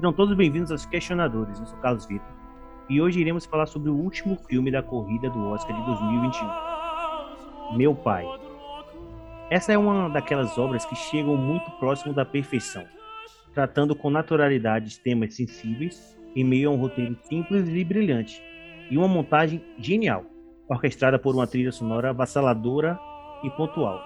Sejam todos bem-vindos aos Questionadores. Eu sou Carlos Vitor e hoje iremos falar sobre o último filme da corrida do Oscar de 2021, Meu Pai. Essa é uma daquelas obras que chegam muito próximo da perfeição, tratando com naturalidade temas sensíveis em meio a um roteiro simples e brilhante e uma montagem genial, orquestrada por uma trilha sonora avassaladora e pontual.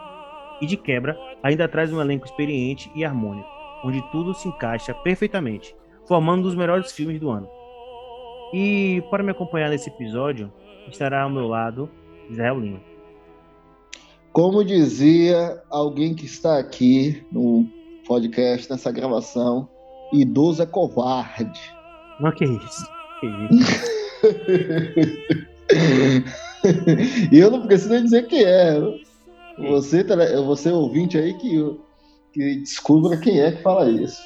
E de quebra, ainda traz um elenco experiente e harmônico onde tudo se encaixa perfeitamente, formando um dos melhores filmes do ano. E para me acompanhar nesse episódio, estará ao meu lado Israel Lima. Como dizia alguém que está aqui no podcast, nessa gravação, idoso é covarde. Não, que isso? Que isso? e eu não preciso dizer que é. Você, você ouvinte aí que que descubra quem é que fala isso.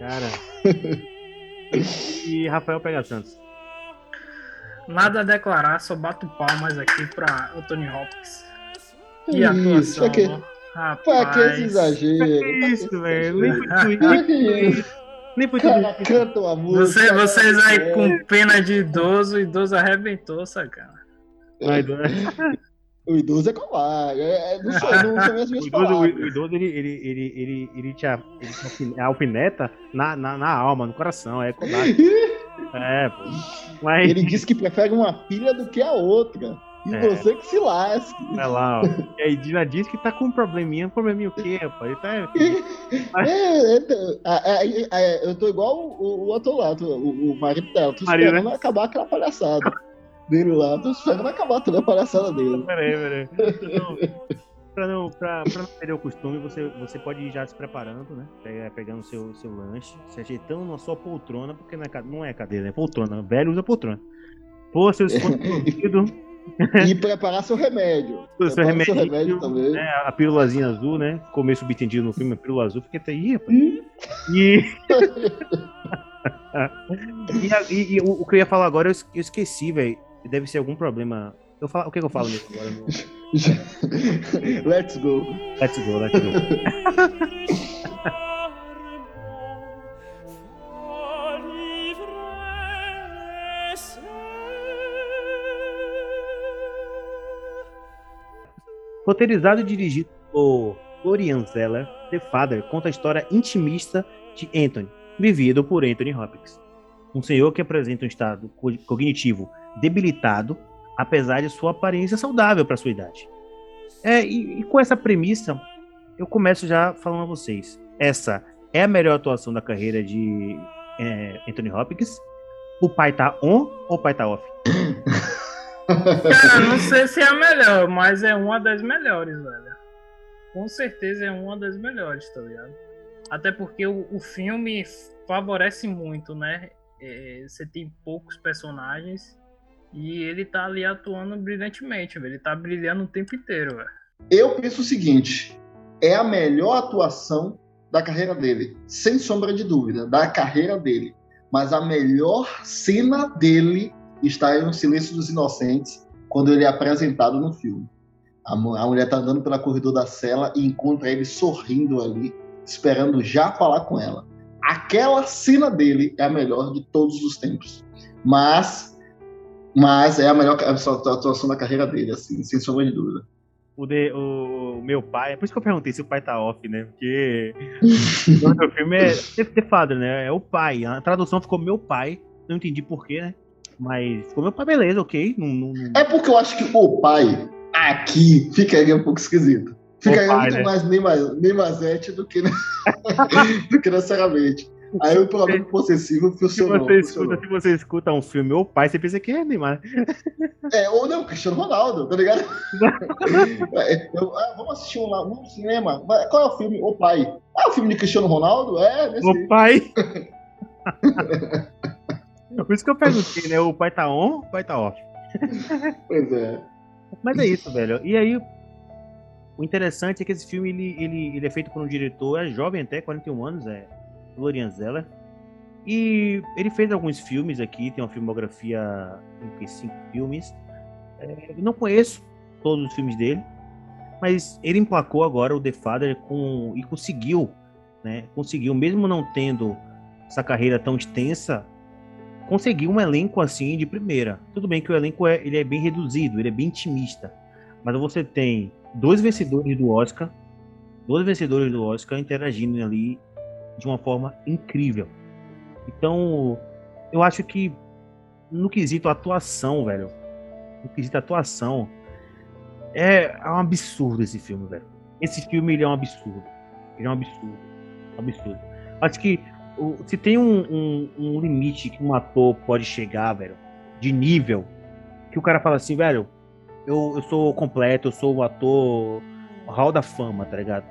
Cara. e Rafael Pega Santos. Nada a declarar, só bato palmas aqui pra Anthony Hopkins. E isso, atuação. Que... Rapaz, pra que esse exagero? Pra que isso, velho? Nem foi tudo. Nem foi tudo. Canta uma música. Você, vocês aí com pena de idoso, o idoso arrebentou, sacana. Vai, o idoso é covarde. É, é, não, sou, não são as minhas o idoso, o, idoso ele, ele, ele, ele, ele, te, ele te alfineta na, na, na alma, no coração. É covarde. é, pô. Mas... Ele disse que prefere uma filha do que a outra. E é. você que se lasque. Olha lá, ó. E aí Dina diz que tá com um probleminha. Um probleminha o quê, rapaz? Ele tá... é, é, é, eu tô igual o, o outro lado, o, o marido dela. Tô esperando né? acabar aquela palhaçada dele lá. Tô esperando acabar toda a palhaçada dele. Peraí, peraí. pra não, pra, pra não perder o costume, você, você pode ir já se preparando, né? Pegando o seu, seu lanche, se ajeitando na sua poltrona, porque não é, não é cadeira, é poltrona. Velho usa poltrona. Pô, seus escondido. e preparar seu remédio. O seu remédio, seu remédio também. Né, a pílulazinha azul, né? Comer subentendido no filme, a pílula azul, porque até rapaz. Hum? E... e, e, e, o, o que eu ia falar agora eu esqueci, velho. Deve ser algum problema. Eu falo, o que, que eu falo mesmo agora? let's go. Let's go, let's go. Roteirizado e dirigido por Florian Zeller, The Father conta a história intimista de Anthony, vivido por Anthony Hopkins. Um senhor que apresenta um estado cognitivo debilitado, apesar de sua aparência saudável para sua idade. É, e, e, com essa premissa, eu começo já falando a vocês. Essa é a melhor atuação da carreira de é, Anthony Hopkins. O pai tá on ou o pai tá off? Cara, não sei se é a melhor, mas é uma das melhores, velho. Com certeza é uma das melhores, tá ligado? Até porque o, o filme favorece muito, né? É, você tem poucos personagens e ele tá ali atuando brilhantemente, velho. Ele tá brilhando o tempo inteiro, velho. Eu penso o seguinte: é a melhor atuação da carreira dele, sem sombra de dúvida, da carreira dele. Mas a melhor cena dele está em O Silêncio dos Inocentes, quando ele é apresentado no filme. A, a mulher tá andando pela corredor da cela e encontra ele sorrindo ali, esperando já falar com ela. Aquela cena dele é a melhor de todos os tempos. Mas mas é a melhor atuação da carreira dele, assim, sem sombra de dúvida. O, de, o, meu pai, é por isso que eu perguntei se o pai tá off, né? Porque o nome do filme é The Father, né? É o pai. A tradução ficou meu pai, não entendi porquê, né? Mas ficou meu pai, beleza, ok. Não, não, não... É porque eu acho que o pai aqui ficaria um pouco esquisito. Ficaria pai, muito né? mais Neymazete do que, do que necessariamente. Aí o pronome possessivo funcionou. Se você, escuta, se você escuta um filme ou pai, você pensa que é Neymar. É, ou não, Cristiano Ronaldo, tá ligado? é, eu, ah, vamos assistir um, cinema. Qual é o filme? O pai. Ah, o filme de Cristiano Ronaldo? É, nesse... O pai. Por isso que eu perguntei, né? O pai tá on, o pai tá off. Pois é. Mas é isso, velho. E aí, o interessante é que esse filme ele, ele, ele é feito por um diretor, é jovem até, 41 anos, é Florian Zeller. E ele fez alguns filmes aqui, tem uma filmografia em cinco filmes. É, não conheço todos os filmes dele, mas ele emplacou agora o The Father com, e conseguiu, né? Conseguiu, mesmo não tendo essa carreira tão extensa, conseguir um elenco assim de primeira. Tudo bem que o elenco é, ele é bem reduzido, ele é bem intimista, mas você tem dois vencedores do Oscar, dois vencedores do Oscar interagindo ali de uma forma incrível. Então, eu acho que no quesito atuação, velho, no quesito atuação, é, é um absurdo esse filme, velho. Esse filme ele é um absurdo. Ele é um absurdo. Um absurdo. Acho que se tem um, um, um, limite que um ator pode chegar, velho, de nível, que o cara fala assim, velho, eu, eu sou completo, eu sou o ator hall da fama, tá ligado?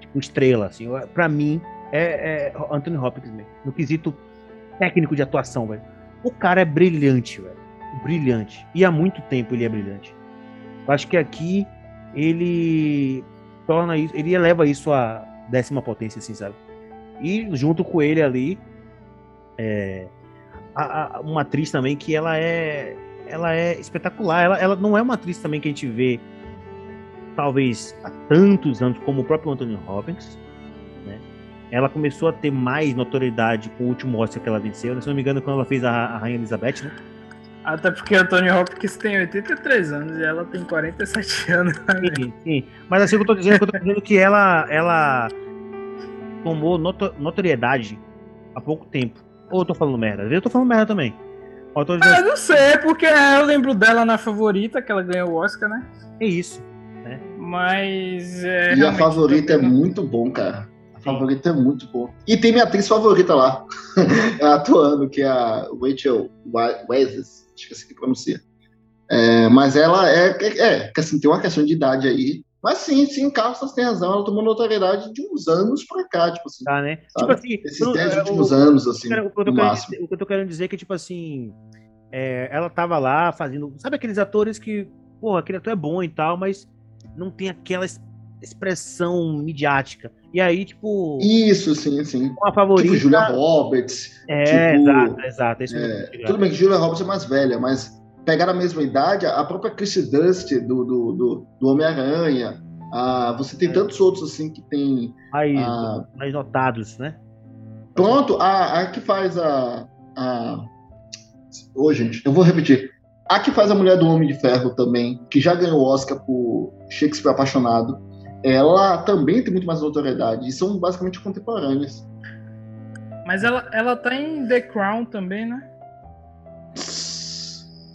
Tipo, estrela, assim. Pra mim, é, é Anthony Hopkins mesmo. No quesito técnico de atuação, velho. O cara é brilhante, velho. Brilhante. E há muito tempo ele é brilhante. Eu acho que aqui ele torna isso, ele eleva isso à décima potência, assim, sabe? E junto com ele ali, é, a, a, uma atriz também que ela é, ela é espetacular. Ela, ela não é uma atriz também que a gente vê talvez há tantos anos como o próprio Anthony Hopkins, né? Ela começou a ter mais notoriedade com o último Oscar que ela venceu, né? se não me engano, quando ela fez a, a Rainha Elizabeth, né? Até porque Anthony Hopkins tem 83 anos e ela tem 47 anos. Sim, sim. Mas assim, eu tô dizendo, eu tô dizendo que ela, ela tomou noto notoriedade há pouco tempo. Ou eu tô falando merda? Eu tô falando merda também. Eu tô dizendo... Ah, não sei, porque eu lembro dela na favorita, que ela ganhou o Oscar, né? É isso. Né? Mas. É, e a favorita é muito bom, cara. Favorita é muito bom. E tem minha atriz favorita lá, atuando, que é a Rachel Weisz acho que é assim que pronuncia. É, mas ela é, é, é, assim, tem uma questão de idade aí. Mas sim, sim, Carlos tem razão, ela tomou notoriedade de uns anos pra cá, tipo assim. Tá, né? Tipo assim, Esses 10 últimos anos, assim, o, que eu, dizer, o que eu tô querendo dizer é que, tipo assim, é, ela tava lá fazendo. Sabe aqueles atores que, pô, aquele ator é bom e tal, mas não tem aquela expressão midiática. E aí, tipo. Isso, sim, sim. Uma favorita. Tipo Julia Roberts. É, tipo, exato, exato. É, tudo bem que Julia Roberts é mais velha, mas pegar a mesma idade, a própria Chrissy Dust do, do, do, do Homem-Aranha. Ah, você tem é. tantos outros assim que tem. Mais, ah, mais notados, né? Pronto, a, a que faz a. a... Ô, gente, eu vou repetir. A que faz a Mulher do Homem de Ferro também, que já ganhou o Oscar por Shakespeare Apaixonado ela também tem muito mais notoriedade e são basicamente contemporâneas. Mas ela, ela tá em The Crown também, né?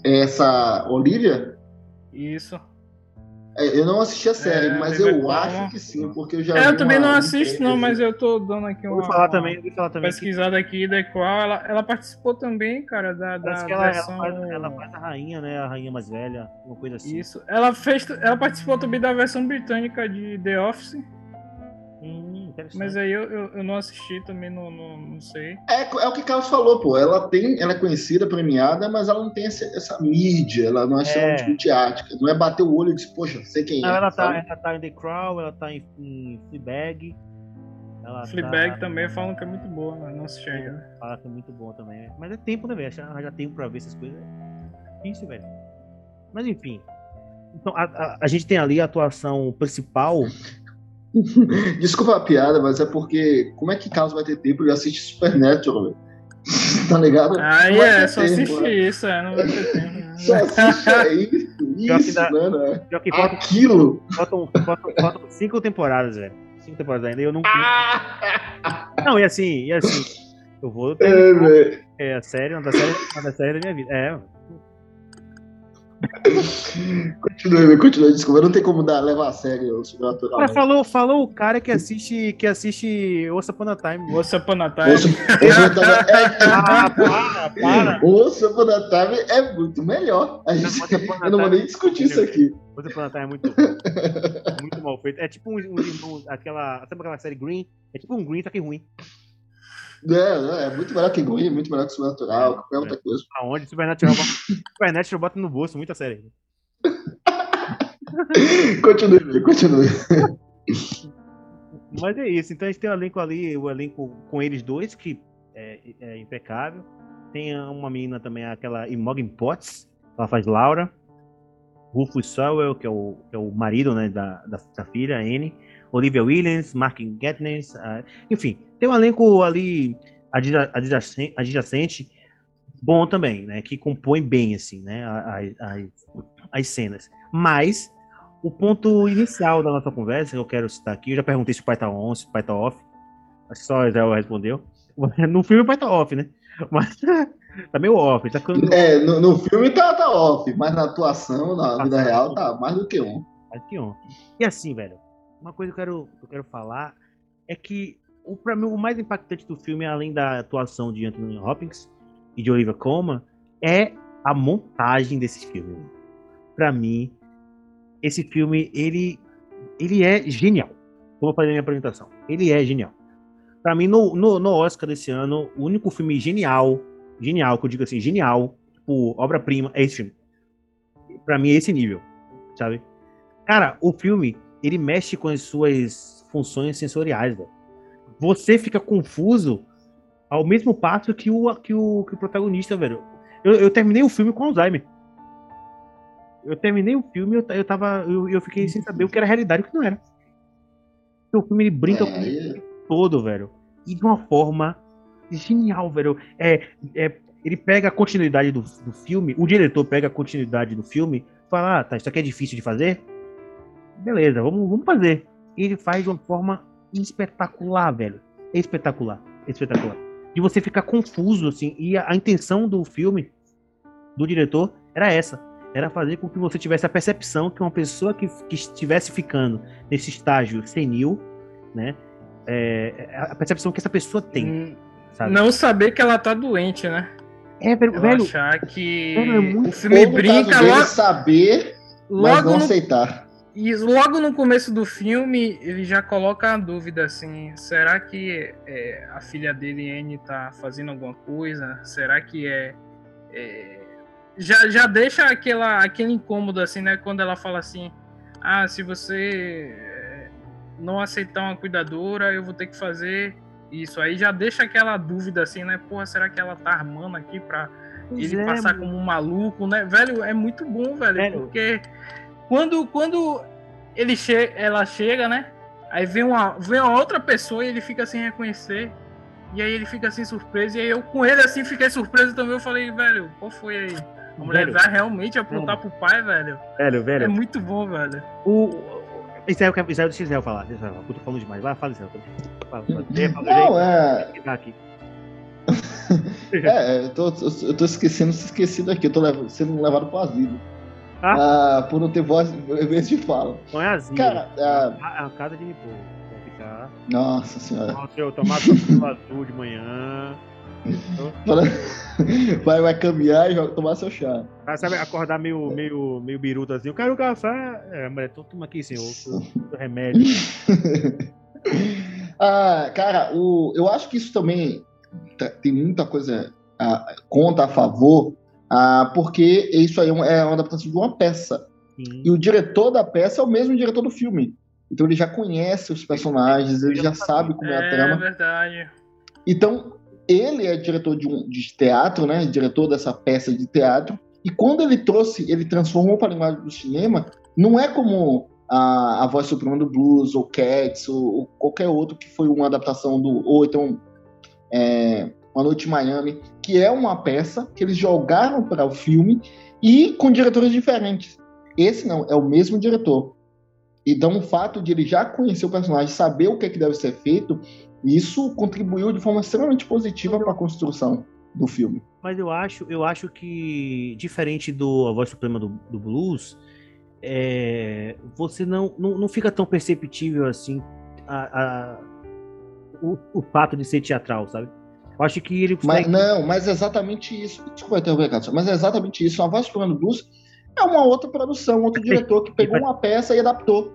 Essa Olivia? Isso. É, eu não assisti a série, é, mas eu acho que sim, porque eu já. É, eu também não assisto, não, mas eu tô dando aqui uma. Falar também, vou falar também. Pesquisada aqui da qual ela, ela participou também, cara, da. da que ela, versão... ela, faz, ela, faz, a rainha, né? A rainha mais velha, uma coisa assim. Isso. Ela fez. Ela participou também da versão britânica de The Office. Hum, Mas aí eu, eu, eu, não assisti também, não, não, não sei. É, é o que o Carlos falou, pô. Ela tem, ela é conhecida, premiada, mas ela não tem essa, essa mídia, ela não é, é. midiática. Não é bater o olho e dizer, poxa, sei quem não, é. Ela tá, ela tá em The Crown, ela tá em, em Fleabag. Ela Fleabag tá... também falam que é muito boa, mas não assisti ainda. Fala que é muito boa também. Mas é tempo, né, velho? Já, já tempo pra ver essas coisas. É difícil, velho. Mas enfim. Então, a, a, a gente tem ali a atuação principal Desculpa a piada, mas é porque como é que Carlos vai ter tempo de assistir Supernatural, velho? tá ligado? Ah, é, só tempo, assistir né? isso, é, não vai ter tempo. Né? Só assiste aí, isso, dá, né, né? Que falta, Aquilo! Faltam, faltam, faltam, cinco temporadas, velho. Cinco temporadas ainda, eu não... não, e assim, e assim, eu vou ter... É. É, a série, uma das séries, uma das séries da minha vida. É, continue, continue, desculpa, não tem como dar, levar a sério o sobrenatural. Cara, falou, falou o cara que assiste, que assiste Once Upon a Time. Once Upon a Time. Once, ah, para, para. Once Upon a Time é muito melhor. A gente, eu não vou nem discutir isso aqui. Once Upon a Time é muito, muito mal feito. É tipo um, um, aquela, sabe aquela série Green? É tipo um Green, só que ruim. É, é muito melhor que Green, muito melhor que Supernatural, qualquer outra coisa. Aonde? Supernatural, Supernatural bota no bolso, muita série. continue, continue. Mas é isso, então a gente tem o elenco ali, o elenco com eles dois, que é, é impecável. Tem uma menina também, aquela Imogen Potts, ela faz Laura. Rufus Sewell, que é o, que é o marido né, da, da, da filha, Anne. Olivia Williams, Mark Gatness, uh, enfim, tem um elenco ali adjacente, adjacente bom também, né? Que compõe bem, assim, né? As, as, as cenas. Mas o ponto inicial da nossa conversa, que eu quero citar aqui, eu já perguntei se o pai tá on, se o pai tá off. Acho que só o Israel respondeu. No filme o pai tá off, né? Mas tá meio off. Tá ficando... É, no, no filme tá, tá off, mas na atuação, na vida real, tá mais do que on. Mais do que on. E assim, velho, uma coisa que eu quero, que eu quero falar é que o, pra mim, o mais impactante do filme, além da atuação de Anthony Hopkins e de Olivia Colman, é a montagem desse filme. Para mim, esse filme ele ele é genial. Como eu falei na minha apresentação, ele é genial. Para mim, no, no, no, Oscar desse ano, o único filme genial, genial, que eu digo assim, genial, por obra-prima, é esse filme. Para mim é esse nível, sabe? Cara, o filme, ele mexe com as suas funções sensoriais, velho. Você fica confuso ao mesmo passo que o, que o, que o protagonista, velho. Eu, eu terminei o filme com Alzheimer. Eu terminei o filme eu, eu tava. Eu, eu fiquei sem saber o que era realidade e o que não era. O filme ele brinca é... com isso todo, velho. E de uma forma genial, velho. É, é, ele pega a continuidade do, do filme, o diretor pega a continuidade do filme, fala, ah, tá, isso aqui é difícil de fazer. Beleza, vamos, vamos fazer. E ele faz de uma forma espetacular, velho. Espetacular, espetacular. De você ficar confuso, assim. E a, a intenção do filme, do diretor, era essa era fazer com que você tivesse a percepção que uma pessoa que, que estivesse ficando nesse estágio senil, né? É, a percepção que essa pessoa tem. Hum, sabe? Não saber que ela tá doente, né? É, velho. Ela velho achar que velho, é o filme brinca logo. saber, mas não no, aceitar. E logo no começo do filme, ele já coloca a dúvida assim: será que é, a filha dele, Anne, tá fazendo alguma coisa? Será que é, é já, já deixa aquela, aquele incômodo, assim, né? Quando ela fala assim: ah, se você eh, não aceitar uma cuidadora, eu vou ter que fazer isso. Aí já deixa aquela dúvida, assim, né? Porra, será que ela tá armando aqui pra pois ele é, passar como um maluco, né? Velho, é muito bom, velho, porque quando, quando ele che ela chega, né? Aí vem uma, vem uma outra pessoa e ele fica sem reconhecer. E aí ele fica assim surpreso. E aí eu com ele assim fiquei surpreso também. Eu falei, velho, qual foi aí? A mulher velho, vai realmente apontar velho. pro pai, velho. Velho, velho. É muito bom, velho. O. Israel, Israel, deixa Israel falar. Deixa Israel, eu tô falando demais. Vai, fala, Israel. Fala, fala. Não, é. Aqui. é, eu tô, eu tô esquecendo, se esquecido aqui. Eu tô sendo levado pro asilo. Ah? ah por não ter voz, vez de fala. Não é asilo. Cara, é a, a casa de repouso. Ficar... Nossa senhora. Nossa, eu tomar azul de manhã. vai, vai caminhar e vai tomar seu chá. Ah, sabe, acordar meio, meio, meio biruta assim. Eu quero café. É, então toma aqui, senhor. O remédio. ah, cara, o, eu acho que isso também tá, tem muita coisa a, conta a favor, ah, porque isso aí é uma, é uma adaptação de uma peça. Sim. E o diretor da peça é o mesmo diretor do filme. Então ele já conhece os personagens, ele já sabe como é, é a trama. É verdade. Então, ele é diretor de, um, de teatro, né? Diretor dessa peça de teatro. E quando ele trouxe, ele transformou para a linguagem do cinema, não é como a, a Voz Suprema do Blues, ou Cats, ou, ou, qualquer outro que foi uma adaptação do. Ou então. É, uma Noite em Miami, que é uma peça que eles jogaram para o filme e com diretores diferentes. Esse não, é o mesmo diretor. Então, o fato de ele já conhecer o personagem, saber o que, é que deve ser feito, isso contribuiu de forma extremamente positiva para a construção do filme. Mas eu acho, eu acho que, diferente do A Voz Suprema do, do Blues, é, você não, não, não, fica tão perceptível assim a, a, o, o fato de ser teatral, sabe? Eu acho que ele. Mas não, mas é exatamente isso. Desculpa interromper, Cássio, mas é exatamente isso. A Voz do Blues é uma outra produção, outro diretor que pegou uma peça e adaptou.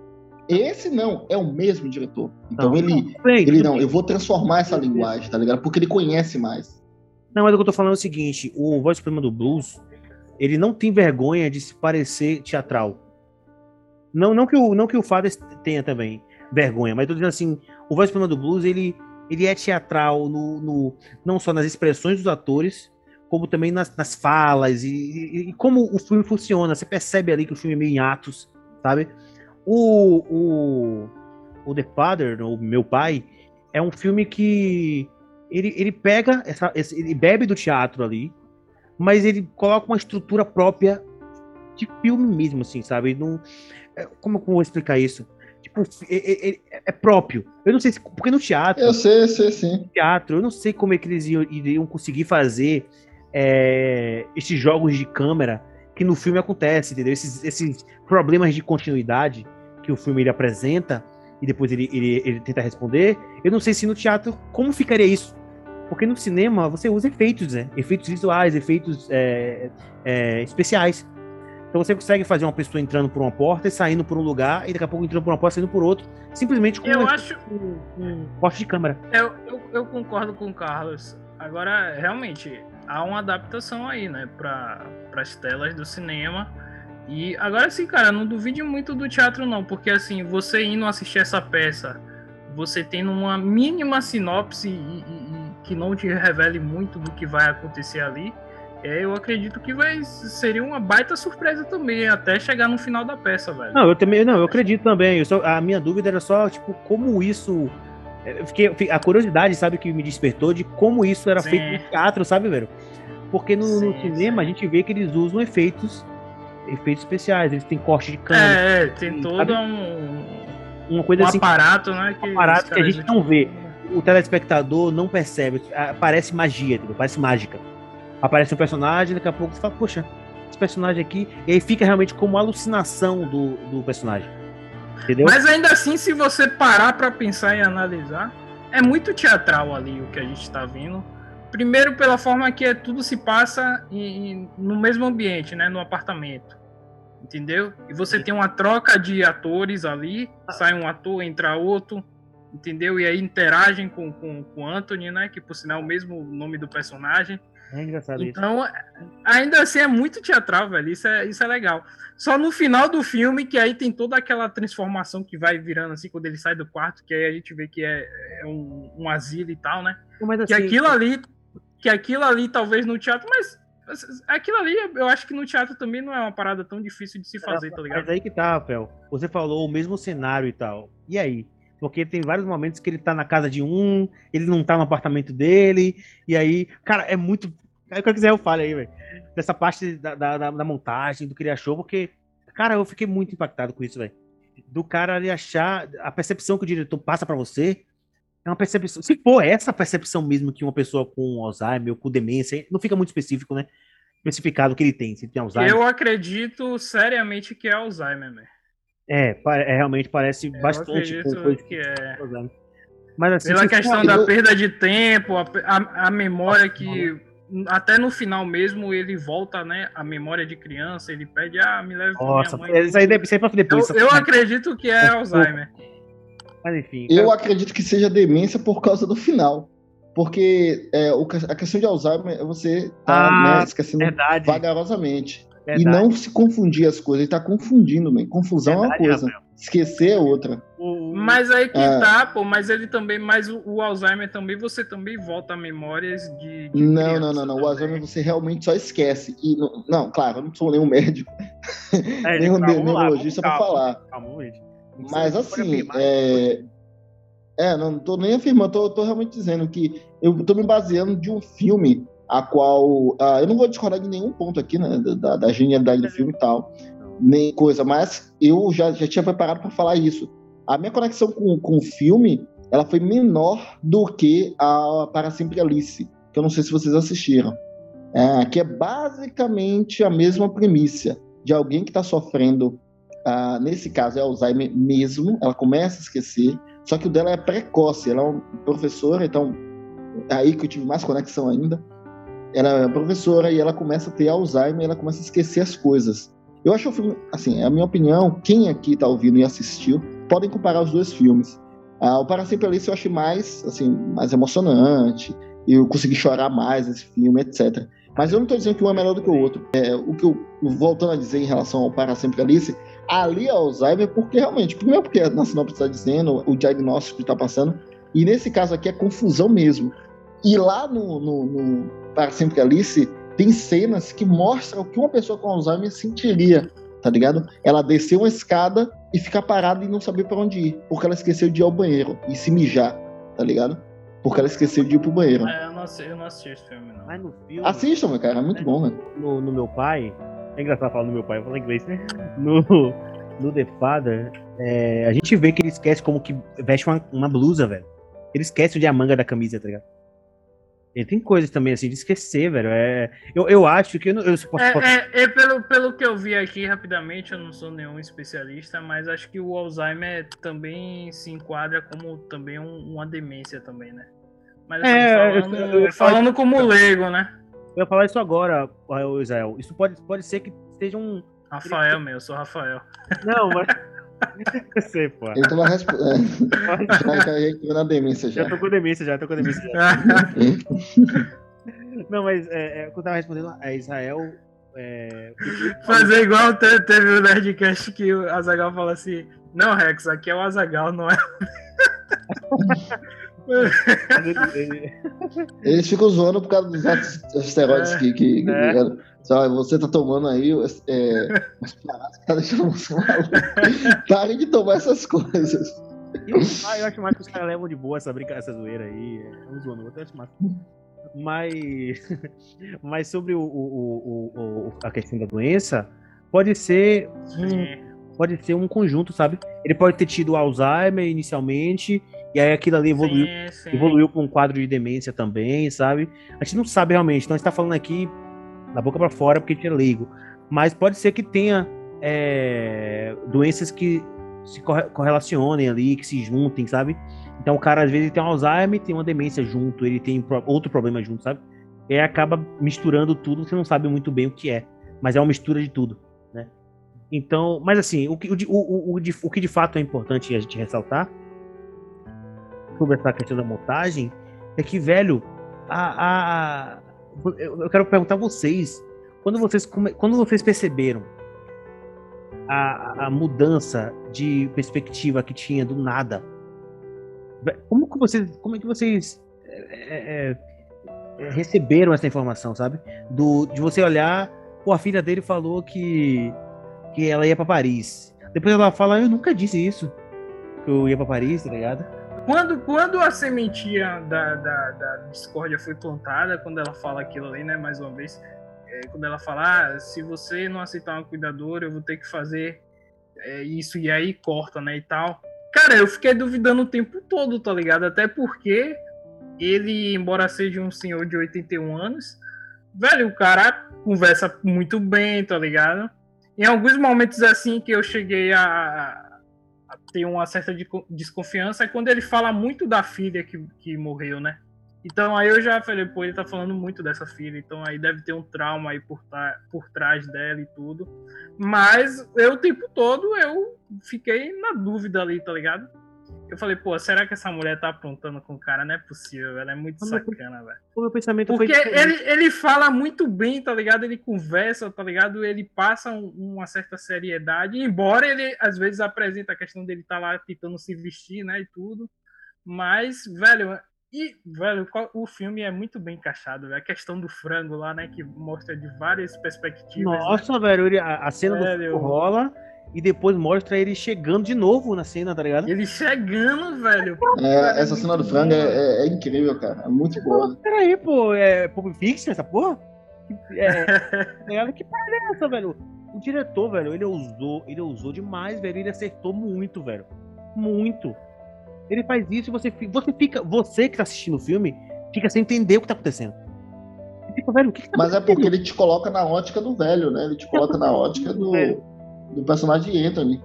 Esse não, é o mesmo diretor. Então não, ele, não, ele não, eu vou transformar essa linguagem, tá ligado? Porque ele conhece mais. Não, mas o que eu tô falando é o seguinte: o Voz Suprema do Blues, ele não tem vergonha de se parecer teatral. Não, não que o, não que o Fadas tenha também vergonha, mas eu tô dizendo assim: o Voz Suprema do Blues, ele, ele é teatral no, no, não só nas expressões dos atores, como também nas, nas falas e, e, e, como o filme funciona. Você percebe ali que o filme é meio em atos, sabe? O, o, o The Father, o meu pai, é um filme que ele, ele pega, essa, esse, ele bebe do teatro ali, mas ele coloca uma estrutura própria de filme mesmo, assim, sabe? Não, é, como eu vou explicar isso? Tipo, é, é, é, próprio. Eu não sei se. Porque no teatro. Eu sei, eu sei, sim. Teatro, eu não sei como é que eles iriam, iriam conseguir fazer é, esses jogos de câmera que no filme acontece, entendeu? Esses, esses problemas de continuidade que o filme ele apresenta e depois ele, ele, ele tenta responder. Eu não sei se no teatro como ficaria isso. Porque no cinema você usa efeitos, né? Efeitos visuais, efeitos é, é, especiais. Então você consegue fazer uma pessoa entrando por uma porta e saindo por um lugar, e daqui a pouco entrando por uma porta e saindo por outro, simplesmente com eu um, acho... um, corte de câmera. Eu, eu, eu, concordo com o Carlos. Agora, realmente, há uma adaptação aí, né, para as telas do cinema. E agora sim, cara, não duvide muito do teatro, não, porque assim, você indo assistir essa peça, você tendo uma mínima sinopse e, e, e que não te revele muito do que vai acontecer ali, é, eu acredito que vai seria uma baita surpresa também, até chegar no final da peça, velho. Não, eu também, não, eu acredito também. Eu só, a minha dúvida era só, tipo, como isso. É, fiquei, a curiosidade, sabe, que me despertou de como isso era Sim. feito no teatro, sabe, velho? Porque no, sim, no cinema sim. a gente vê que eles usam efeitos efeitos especiais, eles têm corte de câmera. É, é tem todo um, uma coisa um assim, aparato, né? Que um aparato que a gente não vê. O telespectador não percebe. Parece magia, entendeu? parece mágica. Aparece um personagem, daqui a pouco você fala, poxa, esse personagem aqui. E aí fica realmente como alucinação do, do personagem. Entendeu? Mas ainda assim, se você parar para pensar e analisar, é muito teatral ali o que a gente tá vendo. Primeiro, pela forma que tudo se passa em, no mesmo ambiente, né? No apartamento. Entendeu? E você tem uma troca de atores ali, sai um ator, entra outro, entendeu? E aí interagem com, com, com Anthony, né? Que por sinal é o mesmo nome do personagem. É engraçado então, isso. ainda assim é muito teatral, velho. Isso é, isso é legal. Só no final do filme, que aí tem toda aquela transformação que vai virando assim, quando ele sai do quarto, que aí a gente vê que é, é um, um asilo e tal, né? Mas, assim, que aquilo ali que aquilo ali talvez no teatro, mas aquilo ali eu acho que no teatro também não é uma parada tão difícil de se fazer, é, tá ligado? Mas aí que tá, Rafael. Você falou o mesmo cenário e tal. E aí? Porque tem vários momentos que ele tá na casa de um, ele não tá no apartamento dele, e aí, cara, é muito. Aí que quiser eu falo aí, velho. Dessa parte da, da, da, montagem, do que ele achou, porque, cara, eu fiquei muito impactado com isso, velho. Do cara ali achar, a percepção que o diretor passa para você, é uma percepção. Se for essa percepção mesmo que uma pessoa com Alzheimer ou com demência, não fica muito específico, né? Especificado o que ele tem, se tem Alzheimer. Eu acredito seriamente que é Alzheimer, né? É, é, realmente parece eu bastante com coisa que é. Mas assim, Pela questão da perda de tempo, a, a, a memória que até no final mesmo ele volta, né? A memória de criança, ele pede, ah, me leve Nossa, minha mãe. Isso aí sempre depois. Eu, eu acredito que é Alzheimer. Mas enfim. Eu acredito que seja demência por causa do final. Porque é, o, a questão de Alzheimer é você tá ah, né, esquecendo verdade. vagarosamente. Verdade. E não se confundir as coisas. Ele tá confundindo, man. Confusão verdade, é uma coisa. Rafael. Esquecer é outra. Mas aí que é. tá, pô, mas ele também, mas o, o, Alzheimer também, você também volta a memórias de. de não, não, não, não. O Alzheimer você realmente só esquece. E não, não claro, eu não sou nenhum médico, é, nenhum neurologista para falar. Calma, mas assim, é... é, não tô nem afirmando, tô, tô realmente dizendo que eu tô me baseando de um filme a qual uh, eu não vou discordar de nenhum ponto aqui, né, da, da genialidade do filme e tal, nem coisa, mas eu já, já tinha preparado para falar isso. A minha conexão com, com o filme, ela foi menor do que a Para Sempre Alice, que eu não sei se vocês assistiram. É, que é basicamente a mesma premissa de alguém que está sofrendo ah, nesse caso é Alzheimer mesmo, ela começa a esquecer, só que o dela é precoce, ela é uma professora, então é aí que eu tive mais conexão ainda. Ela é professora e ela começa a ter Alzheimer, ela começa a esquecer as coisas. Eu acho o filme, assim, é a minha opinião, quem aqui está ouvindo e assistiu, podem comparar os dois filmes. Ah, o Para Sempre Alice eu achei mais, assim, mais emocionante, eu consegui chorar mais nesse filme, etc. Mas eu não estou dizendo que um é melhor do que o outro. É, o que eu, voltando a dizer em relação ao Para Sempre Alice, ali é Alzheimer, porque realmente, primeiro porque na sinopse está dizendo, o diagnóstico está passando, e nesse caso aqui é confusão mesmo. E lá no, no, no Para Sempre Alice, tem cenas que mostram o que uma pessoa com Alzheimer sentiria, tá ligado? Ela descer uma escada e ficar parada e não saber para onde ir, porque ela esqueceu de ir ao banheiro e se mijar, tá ligado? porque ela esqueceu de ir pro banheiro. É, eu não, assisti, eu não assisti esse filme, não. Mas no filme, Assistam, meu cara, é muito bom, velho. no, no meu pai. É engraçado falar no meu pai, eu falo inglês, né? No, no The Father, é, a gente vê que ele esquece como que veste uma, uma blusa, velho. Ele esquece onde é a manga da camisa, tá ligado? Ele tem coisas também assim de esquecer, velho. É, eu, eu acho que eu, não, eu posso, É, posso- é, é pelo, pelo que eu vi aqui rapidamente, eu não sou nenhum especialista, mas acho que o Alzheimer também se enquadra como também um- uma demência também, né? Mas assim, É, falando, eu- eu- falando como leigo, né? eu ia falar isso agora, Israel. Isso pode, pode ser que seja um. Rafael, meu, eu sou Rafael. Não, mas. Eu sei, pô. Ele tava respondendo. já caiu na demência já. Já tô com demência, já tô com demência. Já. Não, mas é, é, quando eu tava respondendo a Israel. É, Fazer igual te- teve o Nerdcast que o Azagal fala assim: Não, Rex, aqui é o Azagal, não é? Eles ficam zoando por causa dos asteroides É. que. que, que É. Sabe, você tá tomando aí é, paradas que tá deixando você maluco. Parem de tomar essas coisas. Eu, ah, eu acho mais que os caras levam de boa essa brincadeira, essa zoeira aí. é, Um zoando o outro, eu acho massa. Mas, mas sobre o- o- o- a questão da doença, pode ser, um, pode ser um conjunto, sabe? Ele pode ter tido Alzheimer inicialmente, e aí aquilo ali evoluiu, Sim, sim. evoluiu para um quadro de demência também, sabe? A gente não sabe realmente, então a gente tá falando aqui da boca para fora porque a gente é leigo. Mas pode ser que tenha é, doenças que se corre- correlacionem ali, que se juntem, sabe? Então o cara às vezes tem um Alzheimer, tem uma demência junto, ele tem outro problema junto, sabe? E aí acaba misturando tudo, você não sabe muito bem o que é, mas é uma mistura de tudo, né? Então, mas assim, o que, o, o, o, o que de fato é importante a gente ressaltar sobre essa questão da montagem é que, velho, a, a- eu quero perguntar a vocês, quando vocês, quando vocês perceberam a, a mudança de perspectiva que tinha do nada, como que vocês, como é que vocês é, é, é, receberam essa informação, sabe? Do, de você olhar, pô, a filha dele falou que, que ela ia pra Paris. Depois ela fala, eu nunca disse isso, que eu ia pra Paris, tá ligado? Quando, quando a sementinha da, da, da discórdia foi plantada, quando ela fala aquilo ali, né, mais uma vez, é, quando ela fala, ah, se você não aceitar uma cuidadora, eu vou ter que fazer é, isso, e aí corta, né, e tal. Cara, eu fiquei duvidando o tempo todo, tá ligado? Até porque ele, embora seja um senhor de 81 anos, velho, o cara conversa muito bem, tá ligado? Em alguns momentos assim que eu cheguei a, a ter uma certa de- desconfiança é quando ele fala muito da filha que, que morreu, né? Então aí eu já falei, pô, ele tá falando muito dessa filha, então aí deve ter um trauma aí por, ta- por trás dela e tudo. Mas eu o tempo todo eu fiquei na dúvida ali, tá ligado? Eu falei, pô, será que essa mulher tá aprontando com o cara? Não é possível, ela é muito sacana, velho. O meu pensamento Porque foi ele, ele fala muito bem, tá ligado? Ele conversa, tá ligado? Ele passa um- uma certa seriedade, embora ele às vezes apresenta a questão dele tá lá tentando se vestir, né, e tudo. Mas, velho, e, velho, o filme é muito bem encaixado, velho. A questão do frango lá, né, que mostra de várias perspectivas. né? Nossa, velho, ele- a, a cena Velho. do frango rola e depois mostra ele chegando de novo na cena, tá ligado? Ele chegando, velho. É, essa cena do frango é, é- é incrível, cara. É muito boa. Peraí, pô, é Pulp Fiction essa porra? É, tá ligado? que parada é essa, velho? O diretor, velho, ele usou, ele usou demais, velho. Ele acertou muito, velho. Muito. Ele faz isso e você, você fica, você que tá assistindo o filme, fica sem entender o que tá acontecendo. Fica, velho, o que, que tá Mas é porque ele te coloca na ótica do velho, né? Ele te coloca na ótica do, Velho. Do personagem Anthony.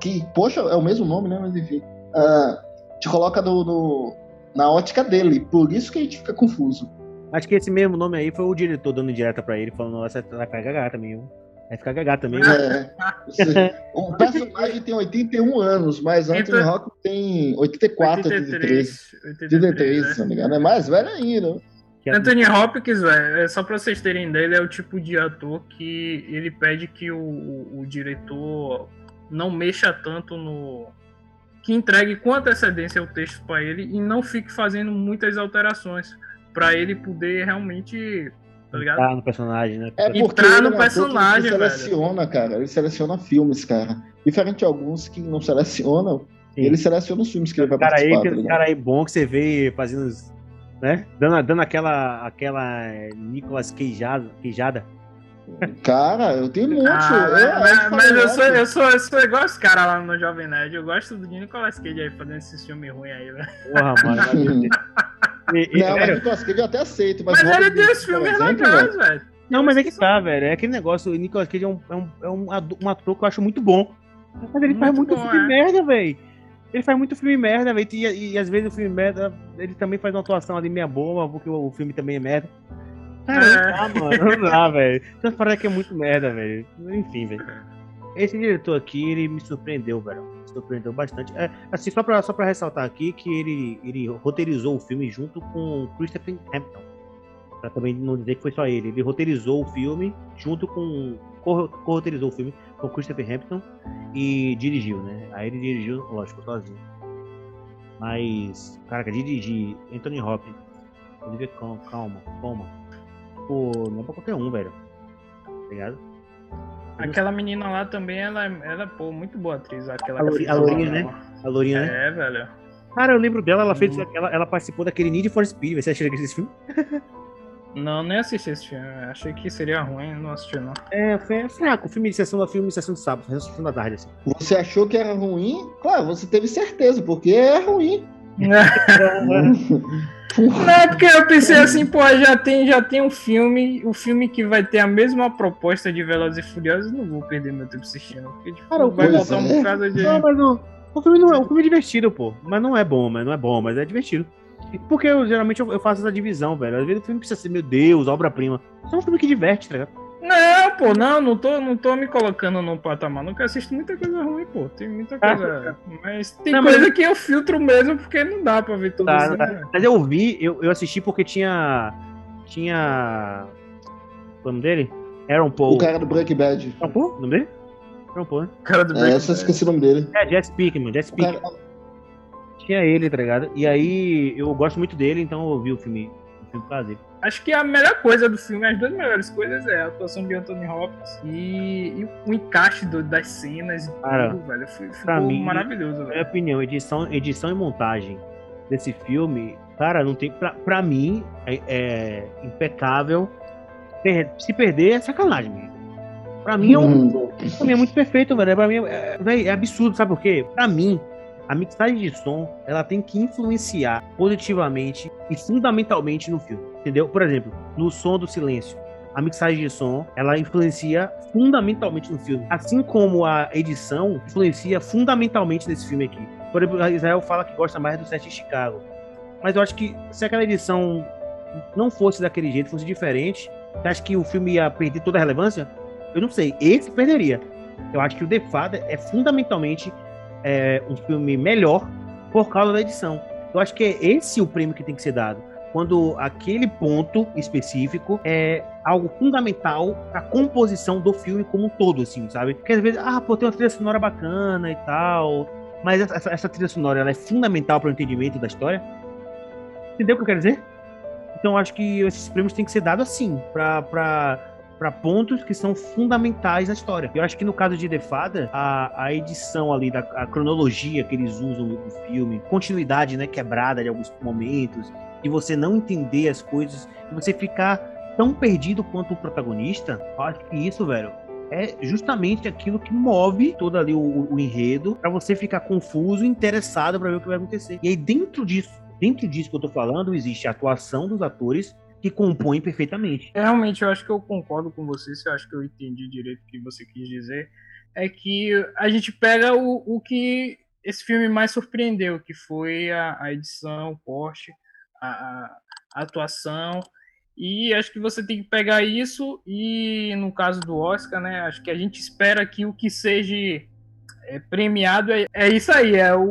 Que, poxa, é o mesmo nome, né? Mas enfim. Ah, te coloca no, no- na ótica dele. Por isso que a gente fica confuso. Acho que esse mesmo nome aí foi o diretor dando direta pra ele, falando, nossa, vai ficar gaga também, viu? Vai ficar gaga também? É, o personagem tem 81 anos, mas Anthony Então- Hawke tem 84, 83. 83, 83, né? se não me engano. É mais velho ainda. Que é- Anthony Hopkins, velho, é só pra vocês terem ideia, ele é o tipo de ator que ele pede que o, o- o diretor não mexa tanto no. que entregue com antecedência o texto pra ele e não fique fazendo muitas alterações pra ele poder realmente. tá ligado? Tá no personagem, né? É Entrar porque ele é no que personagem, velho. seleciona, cara. Ele seleciona filmes, cara. Diferente de alguns que não selecionam, Sim. ele seleciona os filmes que ele vai cara aí, participar, tá um ligado? cara aí bom que você vê fazendo né? Dando, dando aquela, aquela é, Nicolas queijada, queijada. Cara, eu tenho um monte. Ah, eu, mas, eu mas eu, sou, eu, sou, eu sou igual os caras lá no Jovem Nerd. Eu gosto do Nicolas Cage aí fazendo esses filmes ruins aí, velho. Porra, mano. E- e, Não, mas Nicolas Cage eu até aceito. Mas, Mas ele tem De os filmes legais, velho, velho. não, mas é que tá, velho. É aquele negócio. O Nicolas Cage é um, é um, é um, um ator que eu acho muito bom. Mas ele faz Muito muito bom, filme é. merda, velho. Ele faz muito filme merda, velho. E, e, às vezes o filme merda, ele também faz uma atuação ali meia boa, porque o, o filme também é merda. Cara, não dá, mano. Não dá, velho. Umas paradas que é muito merda, velho. Enfim, velho. Esse diretor aqui, ele me surpreendeu, velho. Me surpreendeu bastante. É, assim, só pra, só pra ressaltar aqui que ele, ele roteirizou o filme junto com Christopher Hampton. Pra também não dizer que foi só ele. Ele roteirizou o filme junto com. co- Co-roteirizou o filme com Christopher Hampton e dirigiu, né? Aí ele dirigiu, lógico, sozinho. Mas, cara, dirigir Anthony Hopkins, Olivia calma, calma. Pô, não é pra qualquer um, velho. Tá ligado? Aquela menina lá também, ela, ela pô, muito boa atriz. Aquela A a Lourinha, né? A Lourinha, né? É, velho. Cara, eu lembro dela, ela fez. Ela, ela participou daquele Need for Speed, você acha que esse filme? Não, nem assisti esse filme. Achei que seria ruim, não assisti não. É, foi fraco. Filme de sessão da filme, sessão de sábado, sessão da tarde, assim. Você achou que era ruim? Claro, você teve certeza, porque é ruim. Não, é porque eu pensei assim, pô, já tem, já tem um filme, o filme que vai ter a mesma proposta de Velozes e Furiosos, não vou perder meu tempo assistindo. Porque, tipo, Cara, o vai voltar é. um bocado de. Não, mas o, o filme não é um filme divertido, pô. Mas não é bom, mas não é bom, mas é divertido. Porque eu geralmente eu, eu faço essa divisão, velho. Às vezes o filme precisa ser, meu Deus, obra-prima. Isso é um filme que diverte, tá ligado? Não, pô, não, não tô, não tô me colocando num patamar. Nunca assisto muita coisa ruim, pô. Tem muita Ah, coisa. Mas tem Não, mas- coisa que eu filtro mesmo, porque não dá pra ver tudo Tá, assim. tá. né? Mas eu vi, eu, eu assisti porque tinha. Tinha. Qual é o nome dele? Aaron Paul. O cara do Breaking Bad. Aaron Paul? O nome dele? Aaron Paul, né? Cara do É, Breaking essa eu Bad. esqueci o nome dele. É, Jess Pinkman, Jess O Pinkman. cara- Tinha ele, tá ligado? E aí eu gosto muito dele, então eu vi o filme, o filme por causa dele. Acho que a melhor coisa do filme, as duas melhores coisas, é a atuação de Anthony Hopkins e, e o encaixe do- das cenas e Cara, tudo, velho. Foi- pra Ficou mim, maravilhoso, Na minha velho. opinião, edição, edição e montagem desse filme, cara, não tem. Pra, pra mim, é, é impecável. Per- se perder é sacanagem, velho. Pra mim é um. Hum, Pra mim é muito perfeito, velho. Pra mim é, véi, é absurdo, sabe por quê? Pra mim, a mixagem de som, ela tem que influenciar positivamente e fundamentalmente no filme, entendeu? Por exemplo, no som do silêncio. A mixagem de som, ela influencia fundamentalmente no filme. Assim como a edição influencia fundamentalmente nesse filme aqui. Por exemplo, Israel fala que gosta mais do set de Chicago. Mas eu acho que se aquela edição não fosse daquele jeito, fosse diferente, você acha que o filme ia perder toda a relevância? Eu não sei. Esse perderia. Eu acho que o The Father é fundamentalmente é, um filme melhor por causa da edição. Eu acho que é esse o prêmio que tem que ser dado. Quando aquele ponto específico é algo fundamental para a composição do filme como um todo, assim, sabe? Porque às vezes, ah, pô, tem uma trilha sonora bacana e tal, mas essa, essa trilha sonora ela é fundamental para o entendimento da história. Entendeu o que eu quero dizer? Então acho que esses prêmios têm que ser dados assim, para para pontos que são fundamentais na história. Eu acho que no caso de The Father, a, a edição ali, da, a cronologia que eles usam no filme, continuidade né, quebrada de alguns momentos, de você não entender as coisas, de você ficar tão perdido quanto o protagonista, eu acho que isso, velho, é justamente aquilo que move todo ali o, o enredo para você ficar confuso e interessado para ver o que vai acontecer. E aí dentro disso, dentro disso que eu tô falando, existe a atuação dos atores que compõem perfeitamente. É, Realmente, eu acho que eu concordo com você, se eu acho que eu entendi direito o que você quis dizer. É que a gente pega o, o que esse filme mais surpreendeu, que foi a, a edição, o corte, a, a, atuação. E acho que você tem que pegar isso e, no caso do Oscar, né? Acho que a gente espera que o que seja é, premiado é, é, isso aí, é o,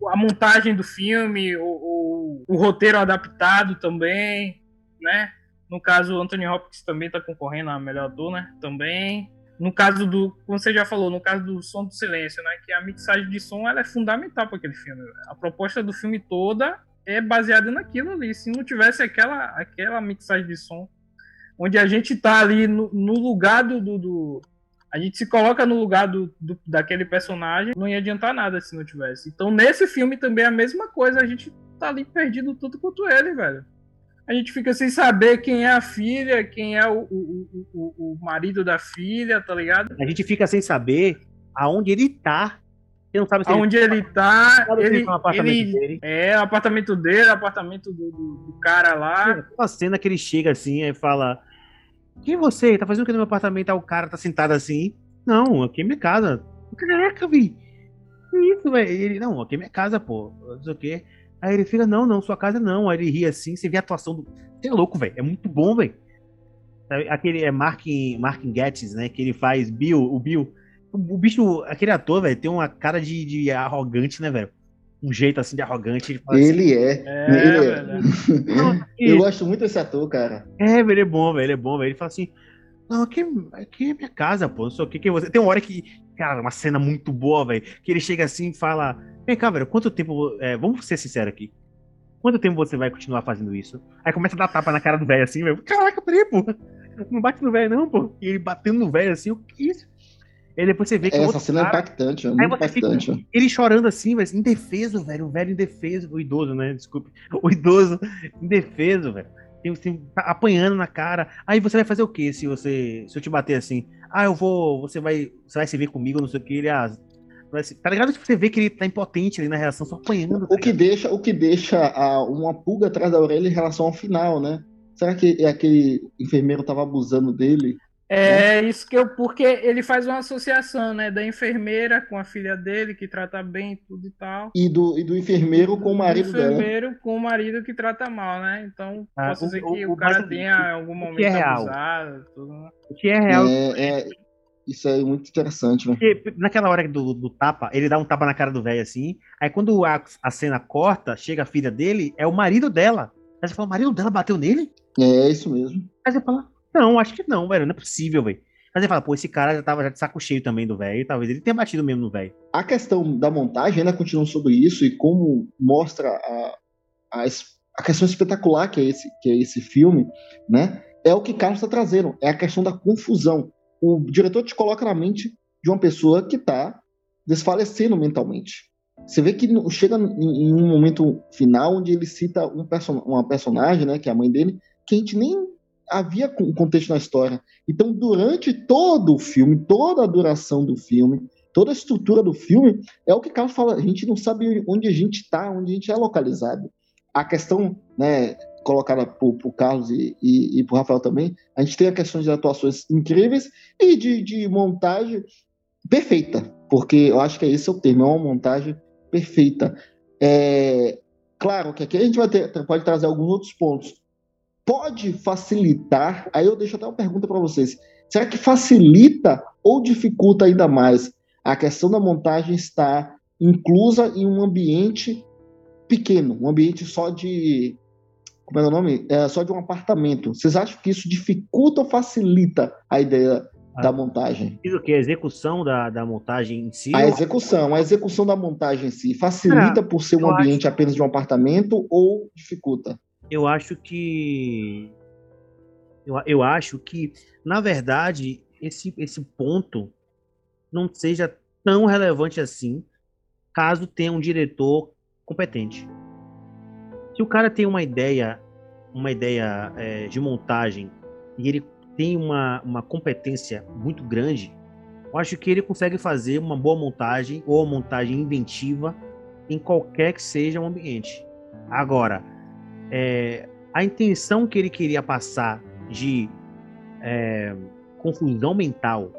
o, a montagem do filme, o, o, o roteiro adaptado também, né? No caso, o Anthony Hopkins também está concorrendo a melhor ator, né? Também. No caso do, como você já falou, no caso do Som do Silêncio, né? Que a mixagem de som ela é fundamental para aquele filme. A proposta do filme toda é baseada naquilo ali. Se não tivesse aquela, aquela mixagem de som, onde a gente tá ali no, no lugar do, do, do, A gente se coloca no lugar do, do, daquele personagem, não ia adiantar nada se não tivesse. Então, nesse filme também é a mesma coisa. A gente tá ali perdido tudo quanto ele, velho. A gente fica sem saber quem é a filha, quem é o, o, o, o marido da filha, tá ligado? A gente fica sem saber aonde ele tá. Você não sabe se Aonde ele, tá, sabe se ele, ele tá no apartamento ele- dele. é o apartamento dele, o apartamento do, do- do cara lá. Tem uma cena que ele chega assim e fala: Quem é você? Tá fazendo o que no meu apartamento? Aí o cara tá sentado assim. Não, aqui é minha casa. Caraca, vi. Que isso, velho? Ele, não, aqui é minha casa, pô. Não sei o quê. Aí ele fica, não, não, sua casa não. Aí ele ri assim, você vê a atuação do. Você é louco, velho. É muito bom, velho. Aquele é Markin, Markin Getz, né? Que ele faz Bill, o Bill. O, bicho, aquele ator, velho, tem uma cara de, de arrogante, né, velho? Um jeito assim de arrogante. Ele fala assim, Ele é. É, Ele é. Eu gosto muito desse ator, cara. É, velho, ele é bom, velho, ele é bom, velho. Ele fala assim, não, aqui, aqui é minha casa, pô, não sei o que que você... Tem uma hora que, cara, uma cena muito boa, velho, que ele chega assim e fala, vem cá, velho, quanto tempo, é, vamos ser sinceros aqui, quanto tempo você vai continuar fazendo isso? Aí começa a dar tapa na cara do velho assim, velho, caraca, peraí, pô, não bate no velho não, pô. E ele batendo no velho assim, o que é isso? Aí depois você vê que o Essa cena é cara- impactante, é muito fica- impactante. ó. ele chorando assim, velho, indefeso, velho. O velho indefeso, o idoso, né? Desculpe. O idoso indefeso, velho. Tem, tem, tá apanhando na cara. Aí você vai fazer o quê se você. Se eu te bater assim? Ah, eu vou. Você vai. Você vai se ver comigo, não sei o que. Ele. Ah, vai se- tá ligado? Tipo, Você vê que ele tá impotente ali na reação, só apanhando. tá O que deixa, o que deixa a- uma pulga atrás da orelha em relação ao final, né? Será que aquele enfermeiro tava abusando dele? É isso que eu. Porque ele faz uma associação, né? Da enfermeira com a filha dele, que trata bem tudo e tal. E do, e do enfermeiro com o marido dela. enfermeiro com o marido que trata mal, né? Então, Ah, posso o- dizer que o- o, cara tenha em algum que momento é real? abusado. Tudo, né? O que é real. É, é- isso é muito interessante, né? Porque naquela hora do, do tapa, ele dá um tapa na cara do velho assim. Aí quando a, a cena corta, chega a filha dele, é o marido dela. Aí você fala, o marido dela bateu nele? É isso mesmo. Aí você fala, não, acho que não, velho, não é possível, velho. Aí você fala, pô, esse cara já tava já de saco cheio também do velho, talvez ele tenha batido mesmo no velho. A questão da montagem ainda continua sobre isso e como mostra a, a, a questão espetacular que é, esse, que é esse filme, né? É o que Carlos está trazendo, é a questão da confusão. O diretor te coloca na mente de uma pessoa que está desfalecendo mentalmente. Você vê que chega em, um momento final onde ele cita um person uma personagem, né, que é a mãe dele, que a gente nem havia con- contexto na história. Então, durante todo o filme, toda a duração do filme, toda a estrutura do filme, é o que Carlos fala, a gente não sabe onde a gente está, onde a gente é localizado. A questão, né, colocada por, por Carlos e, e, e por Rafael também, a gente tem a questão de atuações incríveis e de, de montagem perfeita, porque eu acho que esse é o termo, é uma montagem perfeita. É, claro que aqui a gente vai ter, pode trazer alguns outros pontos. Pode facilitar, aí eu deixo até uma pergunta para vocês. Será que facilita ou dificulta ainda mais a questão da montagem estar inclusa em um ambiente pequeno, um ambiente só de. Como é o nome? É, só de um apartamento. Vocês acham que isso dificulta ou facilita a ideia da Ah. montagem? Diz o que? A execução da, da montagem em si? A ou- execução, a execução da montagem em si, facilita por ser um ambiente apenas de um apartamento ou dificulta? Eu acho que. Eu, eu acho que, na verdade, esse, esse ponto não seja tão relevante assim, caso tenha um diretor competente. Se o cara tem uma ideia, uma ideia é, de montagem e ele tem uma, uma competência muito grande, eu acho que ele consegue fazer uma boa montagem ou uma montagem inventiva em qualquer que seja o ambiente. Agora, é, a intenção que ele queria passar de é, confusão mental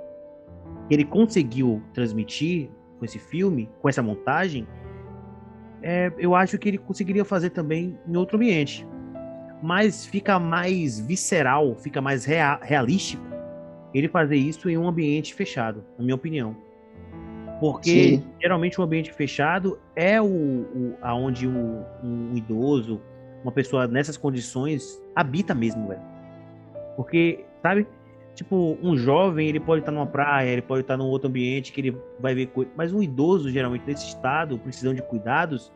que ele conseguiu transmitir com esse filme, com essa montagem, é, eu acho que ele conseguiria fazer também em outro ambiente. Mas fica mais visceral, fica mais rea- realístico ele fazer isso em um ambiente fechado, na minha opinião. Porque Sim. geralmente um ambiente fechado é o, o aonde o, um idoso, uma pessoa nessas condições habita mesmo, velho. Porque, sabe? Tipo, um jovem, ele pode estar numa praia, ele pode estar num outro ambiente que ele vai ver coisas. Mas um idoso, geralmente, nesse estado, precisando de cuidados,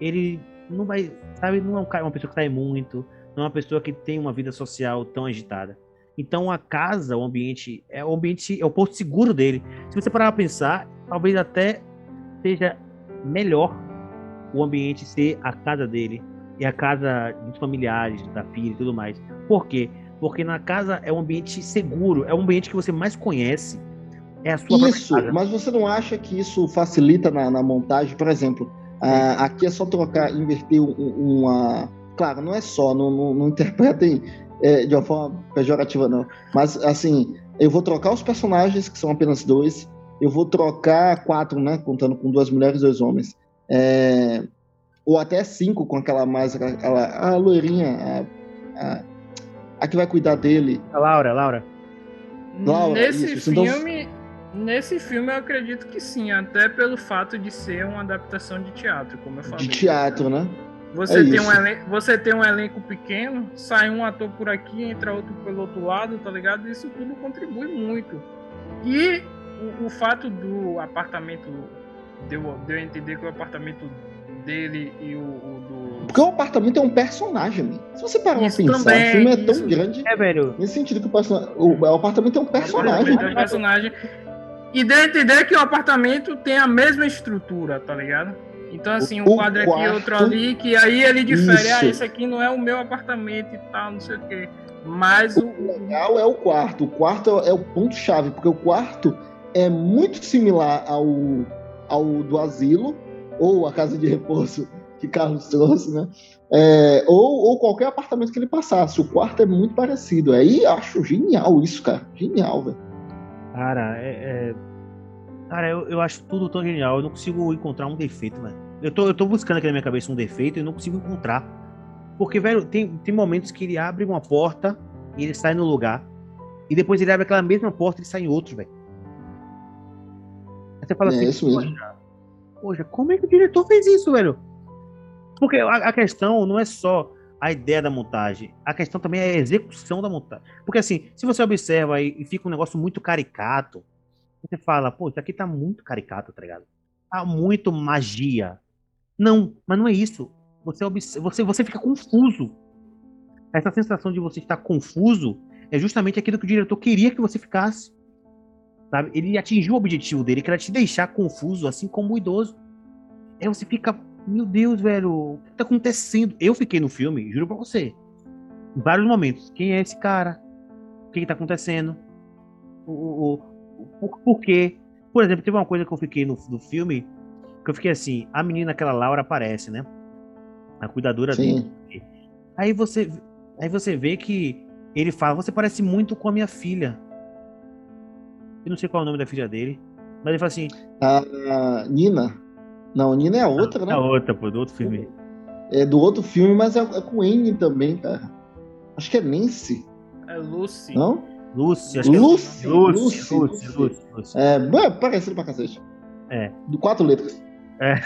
ele não vai, sabe? Não é um uma pessoa que sai muito, não é uma pessoa que tem uma vida social tão agitada. Então a casa, o ambiente, é o ambiente, é o porto seguro dele. Se você parar pra pensar, talvez até seja melhor o ambiente ser a casa dele e a casa dos familiares, da filha e tudo mais. Por quê? Porque na casa é um ambiente seguro, é um ambiente que você mais conhece. É a sua Isso, mas você não acha que isso facilita na, na montagem? Por exemplo, ah, aqui é só trocar, inverter um, uma. Claro, não é só, não, não, não interpretem é, de uma forma pejorativa, não. Mas, assim, eu vou trocar os personagens, que são apenas dois, eu vou trocar quatro, né? Contando com duas mulheres e dois homens. É, ou até cinco com aquela mais. Aquela, a loirinha, a, a, a, que vai cuidar dele. A Laura, Laura. Laura nesse isso. Então, filme. Então... Nesse filme eu acredito que sim, até pelo fato de ser uma adaptação de teatro, como eu falei. De teatro, né? Você, é tem um elenco, você tem um elenco pequeno, sai um ator por aqui, entra outro pelo outro lado, tá ligado? Isso tudo contribui muito. E o, o fato do apartamento, deu, deu a entender que o apartamento dele e o, o do. Porque o apartamento é um personagem, Se você parar pra pensar, também, o filme é tão isso. grande. É, velho. Nesse sentido que o, person... o, o apartamento é um personagem. É um personagem. E deu a entender que o apartamento tem a mesma estrutura, tá ligado? Então, assim, um o quadro quarto... aqui, outro ali, que aí ele difere, ah, Isso. ah, esse aqui não é o meu apartamento e tal, não sei o quê. Mas o, o legal é o quarto. O quarto é o ponto-chave, porque o quarto é muito similar ao, ao do asilo, ou a casa de repouso que Carlos trouxe, né? É, ou, ou qualquer apartamento que ele passasse. O quarto é muito parecido. Aí acho genial isso, cara. Genial, velho. Cara, é, é, Cara, eu, eu acho tudo tão genial. Eu não consigo encontrar um defeito, velho. Eu tô, eu tô buscando aqui na minha cabeça um defeito e não consigo encontrar. Porque, velho, tem, tem momentos que ele abre uma porta e ele sai no lugar. E depois ele abre aquela mesma porta e ele sai em outro, velho. Você fala é assim, isso mesmo. Poxa, como é que o diretor fez isso, velho? Porque a, a, questão não é só a ideia da montagem, a questão também é a execução da montagem. Porque assim, se você observa e, e fica um negócio muito caricato, você fala, pô, isso aqui tá muito caricato, tá ligado? Tá muito magia. Não, mas não é isso. Você, você, você fica confuso. Essa sensação de você estar confuso é justamente aquilo que o diretor queria que você ficasse. Sabe? Ele atingiu o objetivo dele, que era te deixar confuso, assim como o idoso. Aí você fica, meu Deus, velho, o que tá acontecendo? Eu fiquei no filme, juro pra você, em vários momentos. Quem é esse cara? O que, que tá acontecendo? O, o, por, por quê? Por exemplo, teve uma coisa que eu fiquei no, no filme, que eu fiquei assim, a menina, aquela Laura, aparece, né? A cuidadora Sim. dele. Aí você, aí você vê que ele fala, você parece muito com a minha filha. Eu não sei qual é o nome da filha dele, mas ele fala assim... A Nina. Não, Nina é a outra, né? É a outra, pô, do outro filme. É do outro filme, mas é, é com N também, cara. Acho que é Nancy. É Lucy. Não? Lúcia, acho Lucy, que é Lucy, Lucy, Lucy, Lucy, É, é parecido pra cacete. É. Do quatro letras. É.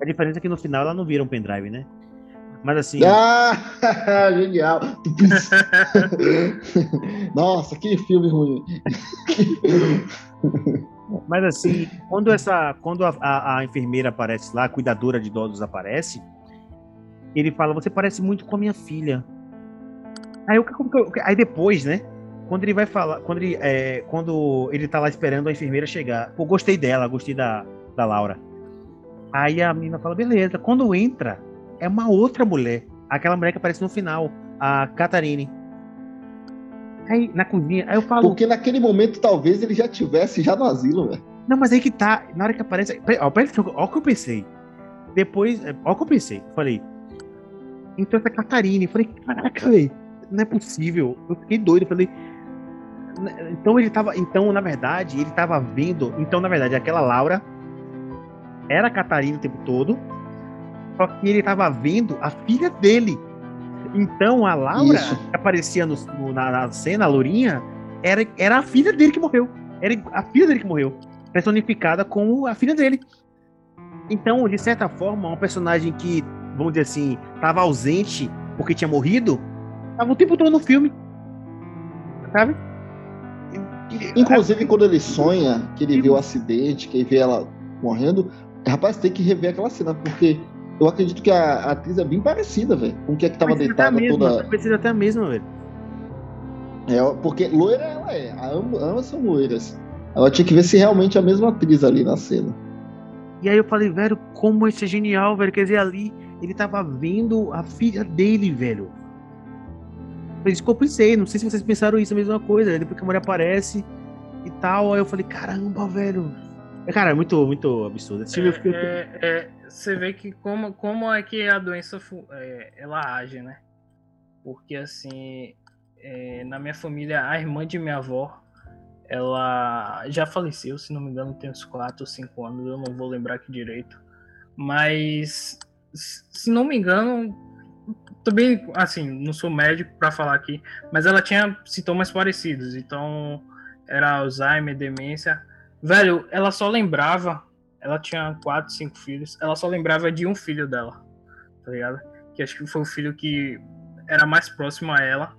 a diferença é que no final ela não vira um pendrive, né? Mas assim. Ah, genial! Nossa, que filme ruim. Mas assim, quando essa, quando a, a, a, enfermeira aparece lá, a cuidadora de idosos aparece, ele fala: "Você parece muito com a minha filha". Aí, o que, aí depois, né? Quando ele vai falar, quando ele, é, quando ele tá lá esperando a enfermeira chegar, pô, gostei dela, gostei da, da Laura. Aí a menina fala, beleza. Quando entra, é uma outra mulher. Aquela mulher que aparece no final, a Catarine. Aí, na cozinha, aí eu falo. Porque naquele momento talvez ele já tivesse já no asilo, velho. Não, mas aí que tá. Na hora que aparece. Ó, ó, o que eu pensei. Depois. Ó, o que eu pensei. Falei. Então essa Catarine. Falei, caraca, velho não é possível. Eu fiquei doido, falei. Então ele tava. Então, na verdade, ele tava vendo. Então, na verdade, aquela Laura era a Catarina o tempo todo. Só que ele tava vendo a filha dele. Então a Laura Isso. que aparecia no, no, na, na, cena, a Lourinha, era, era a filha dele que morreu. Era a filha dele que morreu. Personificada como a filha dele. Então, de certa forma, um personagem que, vamos dizer assim, estava ausente porque tinha morrido, Tava o tempo todo no filme. Sabe? Inclusive, quando ele sonha que ele vê o acidente, que ele vê ela morrendo, rapaz, tem que rever aquela cena, porque eu acredito que a, a atriz é bem parecida, velho, com o que é que tava deitada toda. Precisa até a mesma, velho. É, porque loira ela é, ambas são loiras. Ela tinha que ver se realmente é a mesma atriz ali na cena. E aí eu falei, velho, como isso é genial, velho. Quer dizer, ali ele tava vendo a filha dele, velho. Por isso que eu pensei, não sei se vocês pensaram isso, a mesma coisa. Depois que a mulher aparece e tal, aí eu falei, caramba, velho. É, cara, é muito, muito absurdo. Esse é, filme eu é, é, você vê que como, como é que a doença é, ela age, né? Porque assim, é, na minha família, a irmã de minha avó, ela já faleceu, se não me engano, tem uns 4 ou 5 anos, eu não vou lembrar aqui direito. Mas, se não me engano, também, assim, não sou médico para falar aqui, mas ela tinha sintomas parecidos, então era Alzheimer, demência. Velho, ela só lembrava, ela tinha quatro, cinco filhos, ela só lembrava de um filho dela, tá ligado? Que acho que foi o filho que era mais próximo a ela.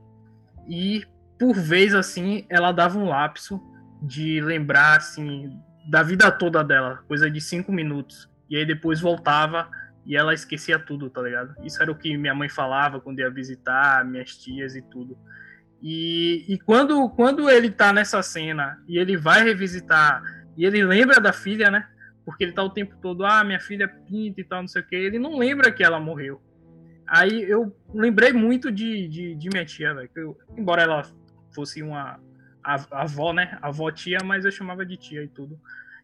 E por vez assim, ela dava um lapso de lembrar assim da vida toda dela, coisa de cinco minutos. E aí depois voltava e ela esquecia tudo, tá ligado? Isso era o que minha mãe falava quando ia visitar minhas tias e tudo. E, e quando, quando ele tá nessa cena e ele vai revisitar e ele lembra da filha, né? Porque ele tá o tempo todo, ah, minha filha pinta e tal, não sei o que. Ele não lembra que ela morreu. Aí eu lembrei muito de, de, de minha tia, velho. Embora ela fosse uma a, avó, né? Avó tia, mas eu chamava de tia e tudo.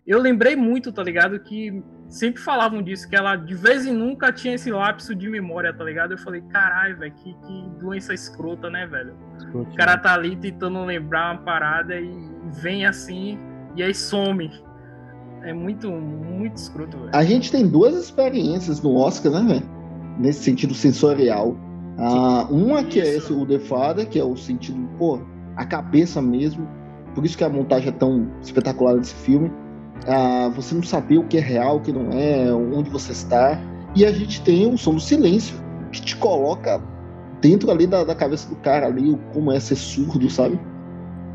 Eu lembrei muito, tá ligado? Que sempre falavam disso, que ela de vez em nunca tinha esse lapso de memória, tá ligado? Eu falei, caralho, velho, que, que doença escrota, né, velho? O cara tá ali tentando lembrar uma parada e vem assim e aí some. É muito, muito escroto, velho. A gente tem duas experiências no Oscar, né, velho? Nesse sentido sensorial. Ah, uma que é esse, o The Father, que é o sentido, pô, a cabeça mesmo. Por isso que a montagem é tão espetacular desse filme. Ah, você não saber o que é real, o que não é, onde você está. E a gente tem o som do silêncio, que te coloca dentro ali da, da cabeça do cara ali, como é ser surdo, sabe?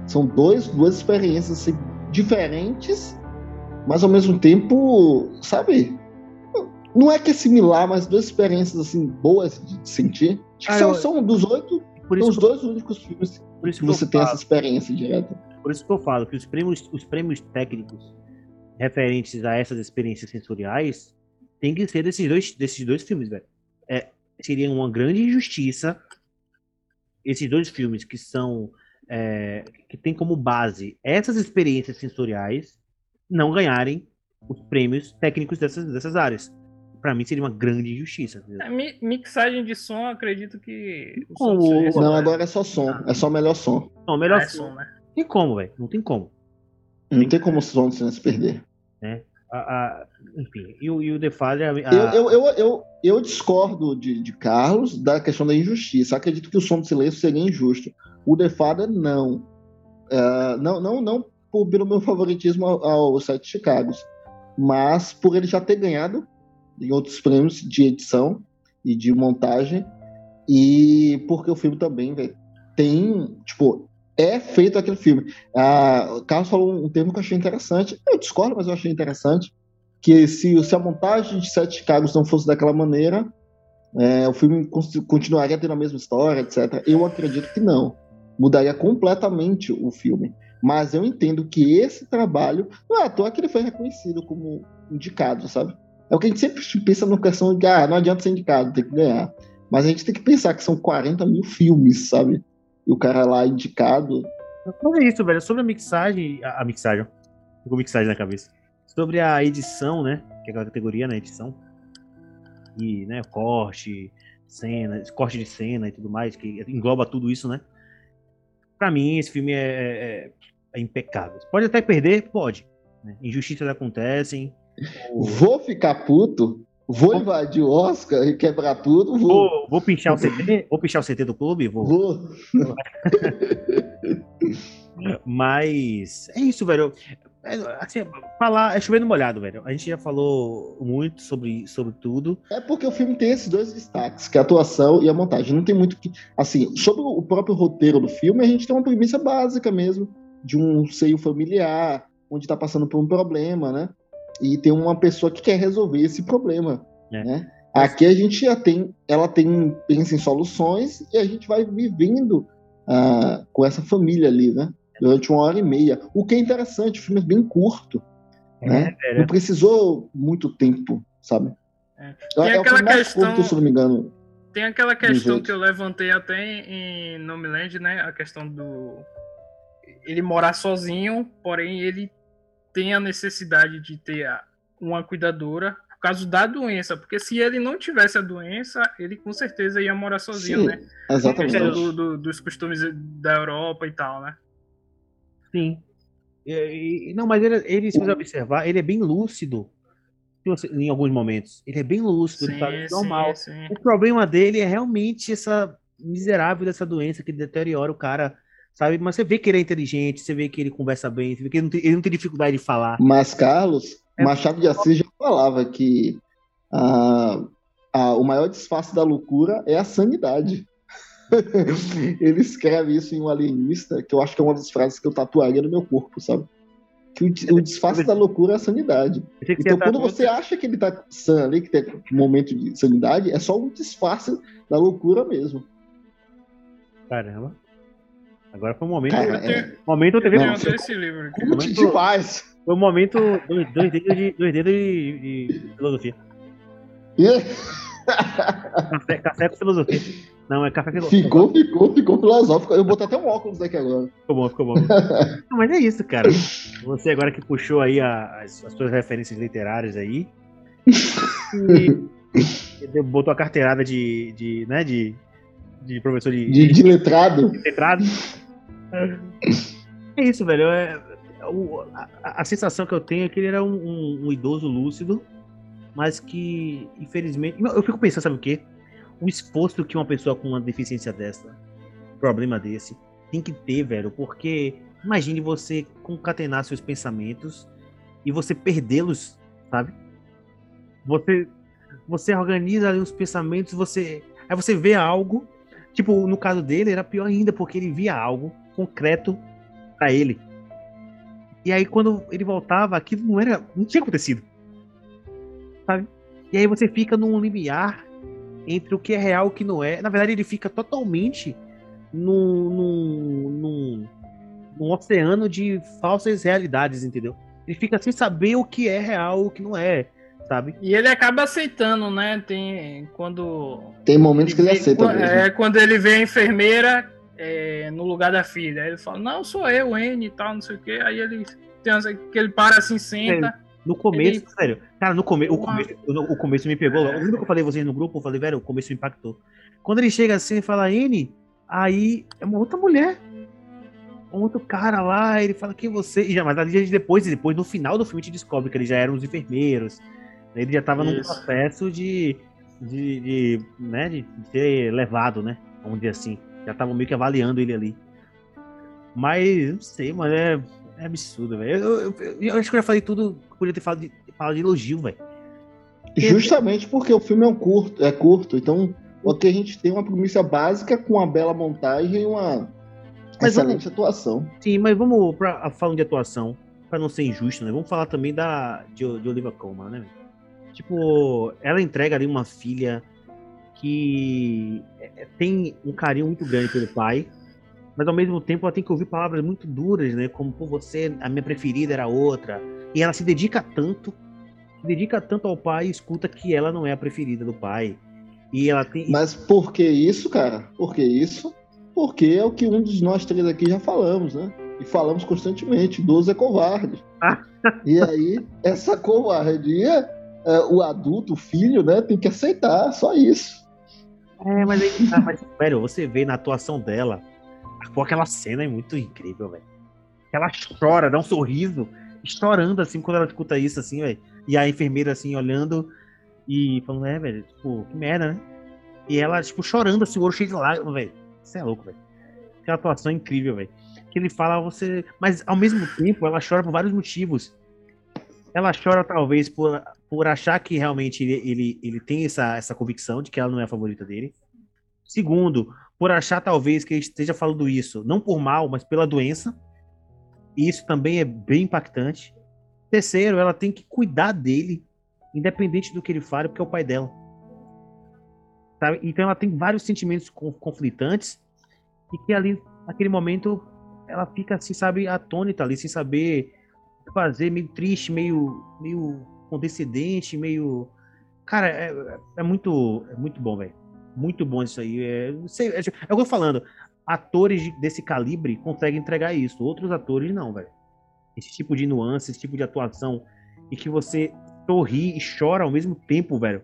São dois, duas experiências assim, diferentes, mas ao mesmo tempo, sabe? Não é que é similar, mas duas experiências assim boas de sentir. Acho que ah, são, eu... são dos oito, são os dois únicos filmes por isso que, que você tem essa experiência direta. Por isso que eu falo que os prêmios, os prêmios técnicos referentes a essas experiências sensoriais tem que ser desses dois, desses dois filmes, velho. É, seria uma grande injustiça esses dois filmes que são é, que tem como base essas experiências sensoriais não ganharem os prêmios técnicos dessas, dessas áreas para mim seria uma grande injustiça. É, mixagem de som, acredito que. Como? Não, agora é só som. É só melhor som. Não, melhor é som. né? Tem como, velho. Não tem como. Não tem, tem como o som se perder. É. A, a, enfim, e o, e o The Father. A... Eu, eu, eu, eu, eu, discordo de, de Carlos da questão da injustiça. Acredito que o som do silêncio seria injusto. O The Father, não. Uh, não, não, não por, pelo meu favoritismo ao, ao Sete Chicagos, mas por ele já ter ganhado em outros prêmios de edição e de montagem. E porque o filme também, velho, tem, tipo, é feito aquele filme. Ah, o Carlos falou um termo que eu achei interessante. Eu discordo, mas eu achei interessante. Que se, se a montagem de Sete Chicagos não fosse daquela maneira, é, o filme continuaria tendo a mesma história, etc. Eu acredito que não. Mudaria completamente o filme. Mas eu entendo que esse trabalho, não é à toa que ele foi reconhecido como indicado, sabe? É o que a gente sempre pensa no questão de, ah, não adianta ser indicado, tem que ganhar. Mas a gente tem que pensar que são 40 mil filmes, sabe? E o cara lá indicado. É isso, velho. Sobre a mixagem. A, a mixagem. Tô com mixagem na cabeça. Sobre a edição, né? Que é aquela categoria, né? Edição. E, né? Corte, cena, corte de cena e tudo mais, que engloba tudo isso, né? Pra mim, esse filme é, é, é impecável. Pode até perder? Pode. Né? Injustiças acontecem Vou ficar puto, vou invadir o Oscar e quebrar tudo. Vou, vou, vou pinchar o CT? Vou pinchar o CT do clube? Vou. vou. Mas é isso, velho. É, assim, falar é chovendo molhado, velho. A gente já falou muito sobre, sobre tudo. É porque o filme tem esses dois destaques, que é a atuação e a montagem. Não tem muito que. Assim, sobre o próprio roteiro do filme, a gente tem uma premissa básica mesmo, de um seio familiar, onde tá passando por um problema, né? e tem uma pessoa que quer resolver esse problema, é. né? Aqui a gente já tem, ela tem pensa em soluções e a gente vai vivendo uh, com essa família ali, né? Durante uma hora e meia. O que é interessante, o filme é bem curto. Né? É, Não precisou muito tempo, sabe? É. É, Tem é aquela questão- curto, se não me engano. Tem aquela questão que eu levantei até em Nomeland, né? A questão do. Ele morar sozinho, porém ele tem a necessidade de ter uma cuidadora por causa da doença. Porque se ele não tivesse a doença, ele com certeza ia morar sozinho, Sim, né? A Exatamente. questão do- do- dos costumes da Europa e tal, né? Sim. E- e- não, mas ele, ele, se você observar, ele é bem lúcido em alguns momentos. Ele é bem lúcido, ele tá normal. sim, sim. O problema dele é realmente essa miserável dessa doença que deteriora o cara, sabe? Mas você vê que ele é inteligente, você vê que ele conversa bem, você vê que ele não tem, ele não tem dificuldade de falar. Mas, Carlos, É. Machado de Assis já falava que ah, ah, o maior disfarce da loucura é a sanidade. Ele escreve isso em um alienista, que eu acho que é uma das frases que eu tatuaria no meu corpo, sabe? Que o, o disfarce da loucura é a sanidade. Então, quando você acha que ele tá sã ali, que tem um momento de sanidade, é só um disfarce da loucura mesmo. Caramba. Agora foi um momento. Cara, tenho, Momento TV. Não, esse livro aqui. Muito- demais! Foi um momento. Dois, dois dedos de, dois dedos de, de filosofia. Café, café com filosofia. Não, é café com filosofia. Ficou, ficou, ficou filosófico. Eu botar até um óculos daqui agora. Ficou bom, ficou bom. Não, mas é isso, cara. Você agora que puxou aí a- as, as suas referências literárias aí. E, botou a carteirada de, de, né, de, de professor de, De, de letrado. de letrado. É isso, velho. É, o- a, a sensação que eu tenho é que ele era um, um- um idoso lúcido, mas que, infelizmente. Eu fico pensando, sabe o quê? O esforço que uma pessoa com uma deficiência dessa, problema desse, tem que ter, velho, porque imagine você concatenar seus pensamentos e você perdê-los, sabe? Você, você organiza ali os pensamentos, você. Aí você vê algo. Tipo, no caso dele era pior ainda, porque ele via algo concreto pra ele. E aí quando ele voltava, aquilo não era. não tinha acontecido. Sabe? E aí você fica num limiar entre o que é real e o que não é. Na verdade, ele fica totalmente num, num, num, num oceano de falsas realidades, entendeu? Ele fica sem saber o que é real e o que não é, sabe? E ele acaba aceitando, né? Tem quando Tem momentos que ele vê- aceita quan- mesmo. É, quando ele vê a enfermeira é, no lugar da filha. Aí ele fala, não, sou eu, N e tal, não sei o quê. Aí ele tem que ele para assim, senta. No começo, Ele- sério. Cara, no come... o, começo, o, o começo me pegou. Lembra que eu falei vocês no grupo? Eu falei, velho, o começo me impactou. Quando ele chega assim e fala, N, aí é uma outra mulher. Um outro cara lá, ele fala, quem é você? E já, mas ali depois, depois, no final do filme, a gente descobre que eles já eram os enfermeiros. Ele já tava num Isso. processo de, de, de, né, de ser levado, né? Vamos dizer assim. Já estavam meio que avaliando ele ali. Mas, não sei, mano, é, é absurdo, velho. Eu, eu- eu- eu acho que eu já falei tudo que podia ter falado de, falado de elogio, velho. Justamente porque o filme é um curto, é curto, então aqui a gente tem uma premissa básica com uma bela montagem e uma Mas excelente atuação. Sim, mas vamos pra, falando de atuação, pra não ser injusto, né? Vamos falar também da de, de Olivia Colman, né? Tipo, ela entrega ali uma filha que é, tem um carinho muito grande pelo pai, mas ao mesmo tempo ela tem que ouvir palavras muito duras, né? Como, pô, você, a minha preferida era outra. E ela se dedica tanto, se dedica tanto ao pai e escuta que ela não é a preferida do pai. E ela tem. Mas por que isso, cara? Por que isso? Porque é o que um dos nós três aqui já falamos, né? E falamos constantemente, idoso é covarde. E aí, essa covardia, é, o adulto, o filho, né, tem que aceitar, só isso. É, mas aí, ah, mas, você vê na atuação dela, pô, aquela cena é muito incrível, velho. Ela chora, dá um sorriso, chorando assim quando ela escuta isso, assim, velho. E a enfermeira, assim, olhando e falando, é, velho, tipo, que merda, né? E ela, tipo, chorando, assim, o olho cheio de lágrimas, velho. Isso é louco, velho. Aquela atuação é incrível, velho. Que ele fala, você. Mas ao mesmo tempo, ela chora por vários motivos. Ela chora, talvez, por, por achar que realmente ele, ele, ele tem essa, essa convicção de que ela não é a favorita dele. Segundo, por achar talvez que esteja falando isso, não por mal, mas pela doença. E isso também é bem impactante. Terceiro, ela tem que cuidar dele, independente do que ele fale, porque é o pai dela. Sabe? Então ela tem vários sentimentos con- conflitantes e que ali, naquele momento, ela fica assim, sabe, atônita ali, sem saber fazer meio triste, meio, meio condescendente, meio. Cara, é, é muito, é muito bom, velho. Muito bom isso aí. É, sei, é, é o que eu tô falando. Atores desse calibre conseguem entregar isso. Outros atores não, velho. Esse tipo de nuance, esse tipo de atuação. E que você sorri e chora ao mesmo tempo, velho.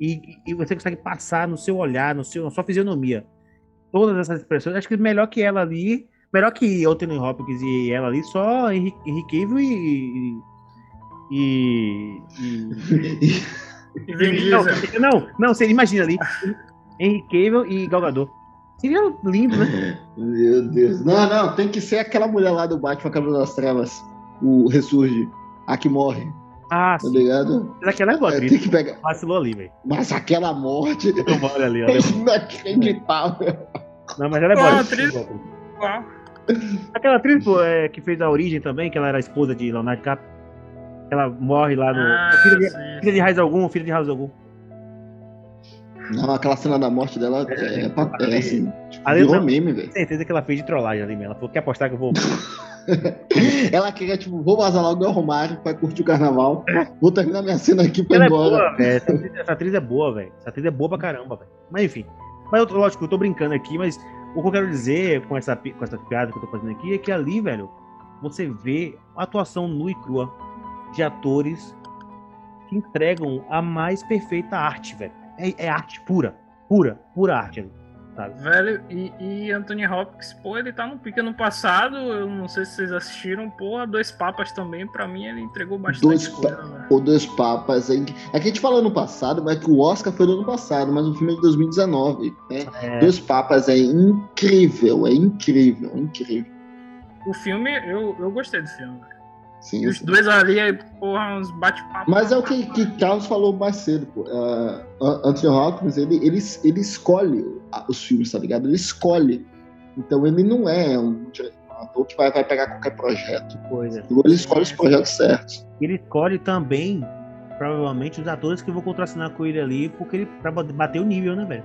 E, e você consegue passar no seu olhar, no seu, na sua fisionomia. Todas essas expressões. Acho que melhor que ela ali. Melhor que Anthony Hopkins e ela ali, só Henry Cavill e, e. e, e não, não, não, você imagina ali. Henry Cavill e Galgador. Seria lindo, né? Meu Deus. Não, não, tem que ser aquela mulher lá do Batman Cabelo das Trevas. O Ressurge. A que morre. Ah, tá sim. ligado? Mas aquela é boa, é, tem que pegar. Vacilou ali, velho. Mas aquela morte. Eu ali, é inacreditável. Não, mas ela é boa. Atriz... Aquela atriz pô, é, que fez a origem também, que ela era esposa de Leonardo DiCaprio. Ela morre lá no. Ah, filha, de, filha de raiz algum, filha de raiz algum. Não, aquela cena da morte dela é, é, é, é assim. Ali, virou não, meme, velho. certeza que ela fez de trollagem ali mesmo. Ela falou: quer apostar que eu vou. ela queria, tipo, vou vazar logo o Romário pra curtir o carnaval. Vou terminar minha cena aqui pra ir embora. É boa, essa, essa, atriz é boa, velho. Essa atriz é boa pra caramba, velho. Mas enfim. Mas eu, lógico, eu tô brincando aqui, mas o que eu quero dizer com essa, com essa piada que eu tô fazendo aqui é que ali, velho, você vê a atuação nua e crua de atores que entregam a mais perfeita arte, velho. É, é arte pura, pura, pura arte. Sabe? Velho, e, e Anthony Hopkins, pô, ele tá no pique no passado. Eu não sei se vocês assistiram, pô, Dois Papas também, pra mim ele entregou bastante dois coisa. Pa o Dois Papas, é, é que a gente falou no passado, mas que o Oscar foi no ano passado, mas o filme é de 2019. Né? É. Dois Papas é incrível, é incrível, é incrível. O filme, eu, eu gostei do filme. Sim, e os sim. dois ali, porra, uns bate-papo. Mas é o que, que Carlos falou mais cedo, pô. Uh, Anthony Hopkins, ele, ele, ele escolhe os filmes, tá ligado? Ele escolhe. Então ele não é um, ator que vai, vai pegar qualquer projeto. Coisa. Então, ele escolhe os projetos certos. Ele escolhe também, provavelmente, os atores que vão contracenar com ele ali, porque ele, pra bater o nível, né, velho?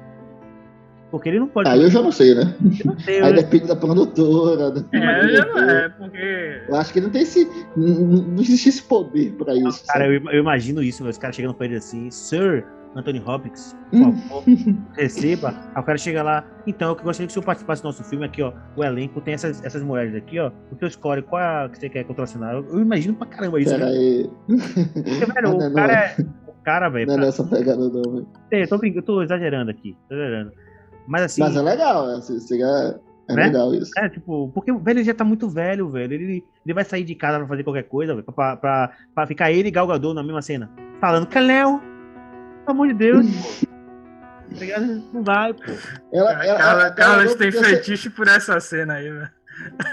Porque ele não pode. Aí eu já não sei, né? Não sei, Aí depende da produtora. é, eu não é, porque. Eu acho que não tem esse. Não, existe esse poder pra isso. Cara, eu, eu, imagino isso, os caras chegando pra ele assim, Sir, Anthony Hopkins, por hum. favor, receba. Aí o cara chega lá, então, eu gostaria que o senhor participasse do nosso filme aqui, ó. O elenco tem essas, essas mulheres aqui, ó. O teu escolhe qual é a que você quer contracenar. Eu, eu imagino pra caramba isso. Pera aí. Porque, velho, o cara é. O cara, velho. Não é nessa pegada, não, velho. Eu tô, eu tô exagerando aqui, tô exagerando. Mas assim. Mas é legal, é, é, é né? legal isso. É, tipo, porque o velho já tá muito velho, velho. Ele, ele vai sair de casa pra fazer qualquer coisa, velho, pra, pra, pra ficar ele e Galgador na mesma cena. Falando, Caléu, pelo amor de Deus, pô. Tá Não vai, pô. Ela, ela, Carla, Carlos tem fetiche por essa cena aí, velho.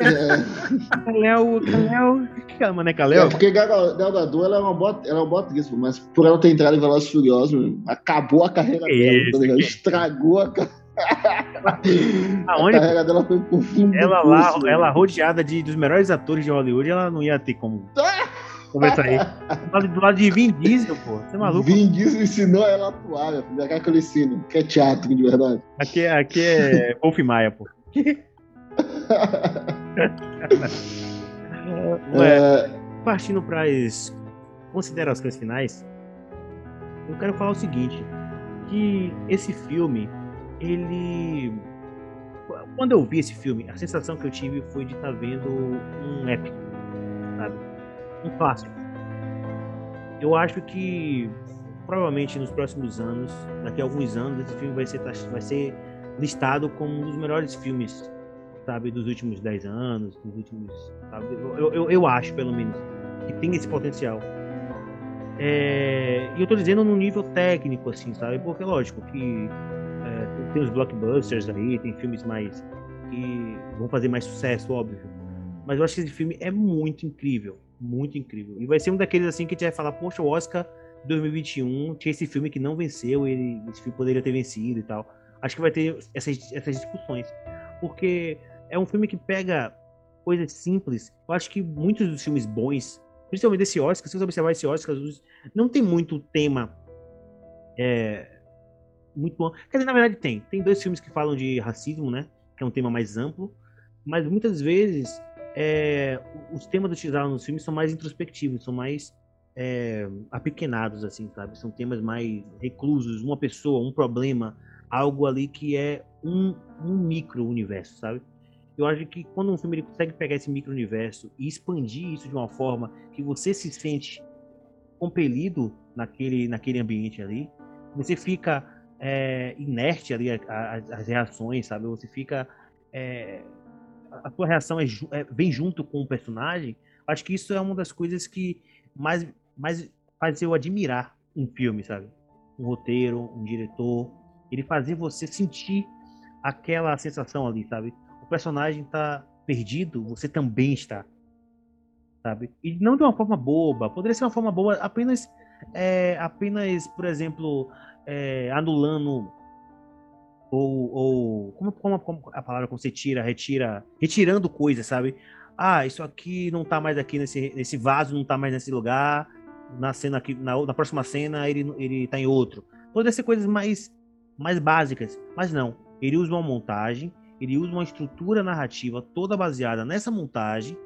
É. Caléo. O que é, mano? É Caléu? É, porque Gal Gadot ela é uma boa, ela é uma boa atriz, mas por ela ter entrado em Velozes Furiosos, acabou a carreira dela, tá ligado? Estragou a carreira. Aonde? A carreira dela foi pro fundo ela lá, ela rodeada de, dos melhores atores de Hollywood, ela não ia ter como conversar aí. Do lado, do lado de Vin Diesel, pô. Você é maluco? Vin Diesel ensinou ela a atuar, meu filho. Aqui é que eu ensino, que é teatro de verdade. Aqui, é, aqui é Wolf Maia, pô. Ué, partindo para as considerações finais, eu quero falar o seguinte, que esse filme ele. Quando eu vi esse filme, a sensação que eu tive foi de estar tá vendo um épico, sabe? Um clássico. Eu acho que provavelmente nos próximos anos, daqui a alguns anos, esse filme vai ser, vai ser listado como um dos melhores filmes, sabe, dos últimos 10 anos, dos últimos. Sabe? Eu, eu, eu acho, pelo menos, que tem esse potencial. É, e eu tô dizendo num nível técnico, assim, sabe? Porque, lógico, que tem os blockbusters aí, tem filmes mais que vão fazer mais sucesso, óbvio. Mas eu acho que esse filme é muito incrível, muito incrível. E vai ser um daqueles assim que a gente vai falar, poxa, o Oscar 2021 tinha esse filme que não venceu, ele esse filme poderia ter vencido e tal. Acho que vai ter essas, essas discussões, porque é um filme que pega coisas simples. Eu acho que muitos dos filmes bons, principalmente esse Oscar, se você observar esse Oscar, não tem muito tema é, muito bom. Quer dizer, na verdade tem. Tem dois filmes que falam de racismo, né? Que é um tema mais amplo. Mas muitas vezes é, os temas do X nos filmes são mais introspectivos, são mais é, apequenados, assim, sabe? São temas mais reclusos, uma pessoa, um problema, algo ali que é um, um micro-universo, sabe? Eu acho que quando um filme ele consegue pegar esse micro-universo e expandir isso de uma forma que você se sente compelido naquele, naquele ambiente ali, você fica é, inerte ali às reações, sabe? Você fica. É, a sua reação é, é, vem junto com o personagem. Acho que isso é uma das coisas que mais, mais faz eu admirar um filme, sabe? Um roteiro, um diretor. Ele fazer você sentir aquela sensação ali, sabe? O personagem tá perdido, você também está. Sabe? E não de uma forma boba. Poderia ser uma forma boa apenas, é, apenas por exemplo, é, anulando ou, ou como, como, como, a palavra como você tira, retira, retirando coisas, sabe? Ah, isso aqui não tá mais aqui nesse, nesse vaso, não tá mais nesse lugar. Na cena aqui, na, na próxima cena ele, ele tá em outro. Poderia ser coisas mais, mais básicas, mas não. Ele usa uma montagem, ele usa uma estrutura narrativa toda baseada nessa montagem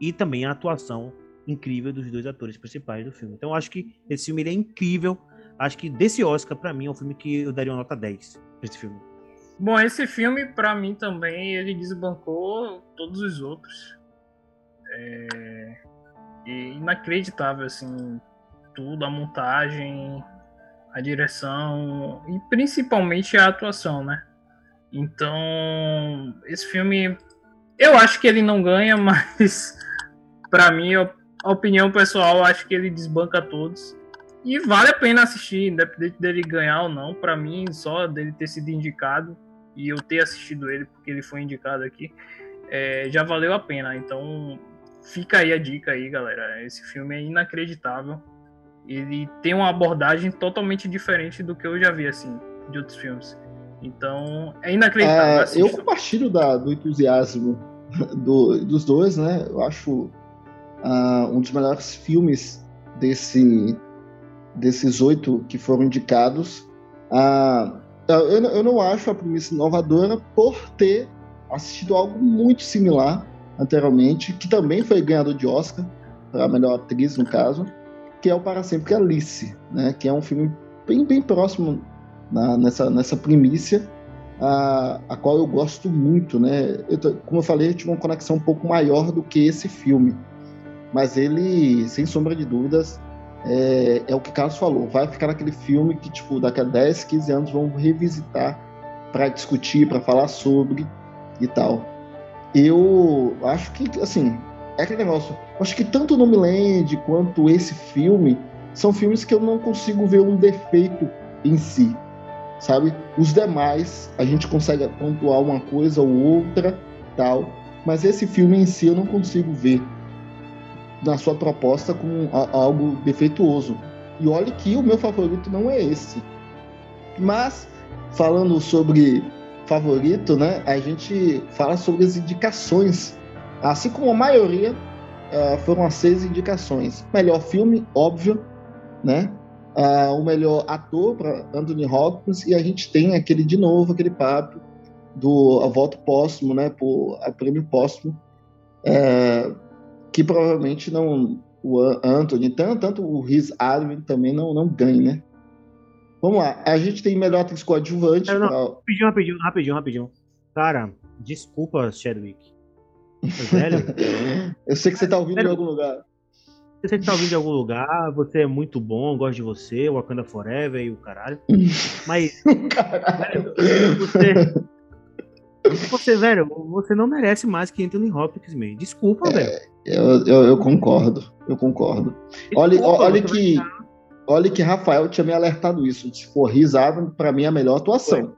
e também a atuação incrível dos dois atores principais do filme. Então eu acho que esse filme é incrível Acho que desse Oscar, para mim, é um filme que eu daria uma nota 10 pra esse filme. Bom, esse filme, para mim também, ele desbancou todos os outros. É... inacreditável, assim, tudo, a montagem, a direção e principalmente a atuação, né? Então, esse filme, eu acho que ele não ganha, mas para mim, a opinião pessoal, acho que ele desbanca todos. E vale a pena assistir, independente dele ganhar ou não. Para mim, só dele ter sido indicado e eu ter assistido ele porque ele foi indicado aqui, é, já valeu a pena. Então, fica aí a dica aí, galera. Esse filme é inacreditável. Ele tem uma abordagem totalmente diferente do que eu já vi assim de outros filmes. Então, é inacreditável. É, eu compartilho da, do entusiasmo do, dos dois, né? Eu acho uh, um dos melhores filmes desse desses oito que foram indicados, ah, eu, eu não acho a premissa inovadora por ter assistido algo muito similar anteriormente, que também foi ganhador de Oscar, para a melhor atriz, no caso, que é o Para Sempre Alice, né, que é um filme bem, bem próximo na, nessa, nessa primícia, a, a qual eu gosto muito. Né? Eu, como eu falei, eu tive uma conexão um pouco maior do que esse filme, mas ele, sem sombra de dúvidas, é, é o que Carlos falou, vai ficar naquele filme que, tipo, daqui a 10, 15 anos vão revisitar para discutir, para falar sobre e tal. Eu acho que, assim, é aquele negócio. Acho que tanto Nomeland quanto esse filme são filmes que eu não consigo ver um defeito em si, sabe? Os demais a gente consegue pontuar uma coisa ou outra, tal, mas esse filme em si eu não consigo ver na sua proposta com algo defeituoso. E olhe que o meu favorito não é esse. Mas, falando sobre favorito, né, a gente fala sobre as indicações. Assim como a maioria, uh, foram as seis indicações. Melhor filme, óbvio, né? Uh, o melhor ator para Anthony Hopkins e a gente tem aquele de novo aquele papo do a voto póstumo, né, por a prêmio póstumo é, que provavelmente não o Anthony, tanto, tanto o Riz Ahmed também não, não ganha, né? Vamos lá, a gente tem melhor atriz coadjuvante. Não, não, pra... Rapidinho, rapidinho, rapidinho, rapidinho. Cara, desculpa, Chadwick. Velho. eu sei que você tá ouvindo em algum lugar. Eu sei que tá ouvindo em algum lugar, você é muito bom, gosto de você, Wakanda Forever e o caralho. Mas. caralho. Velho, você, você, velho, você não merece mais que Anthony Hopkins, meio. Desculpa, é, velho. Eu, eu, eu, concordo, eu concordo. Olha, olha que. Olha que Rafael tinha me alertado isso. Se for risado, pra mim é a melhor atuação. Foi.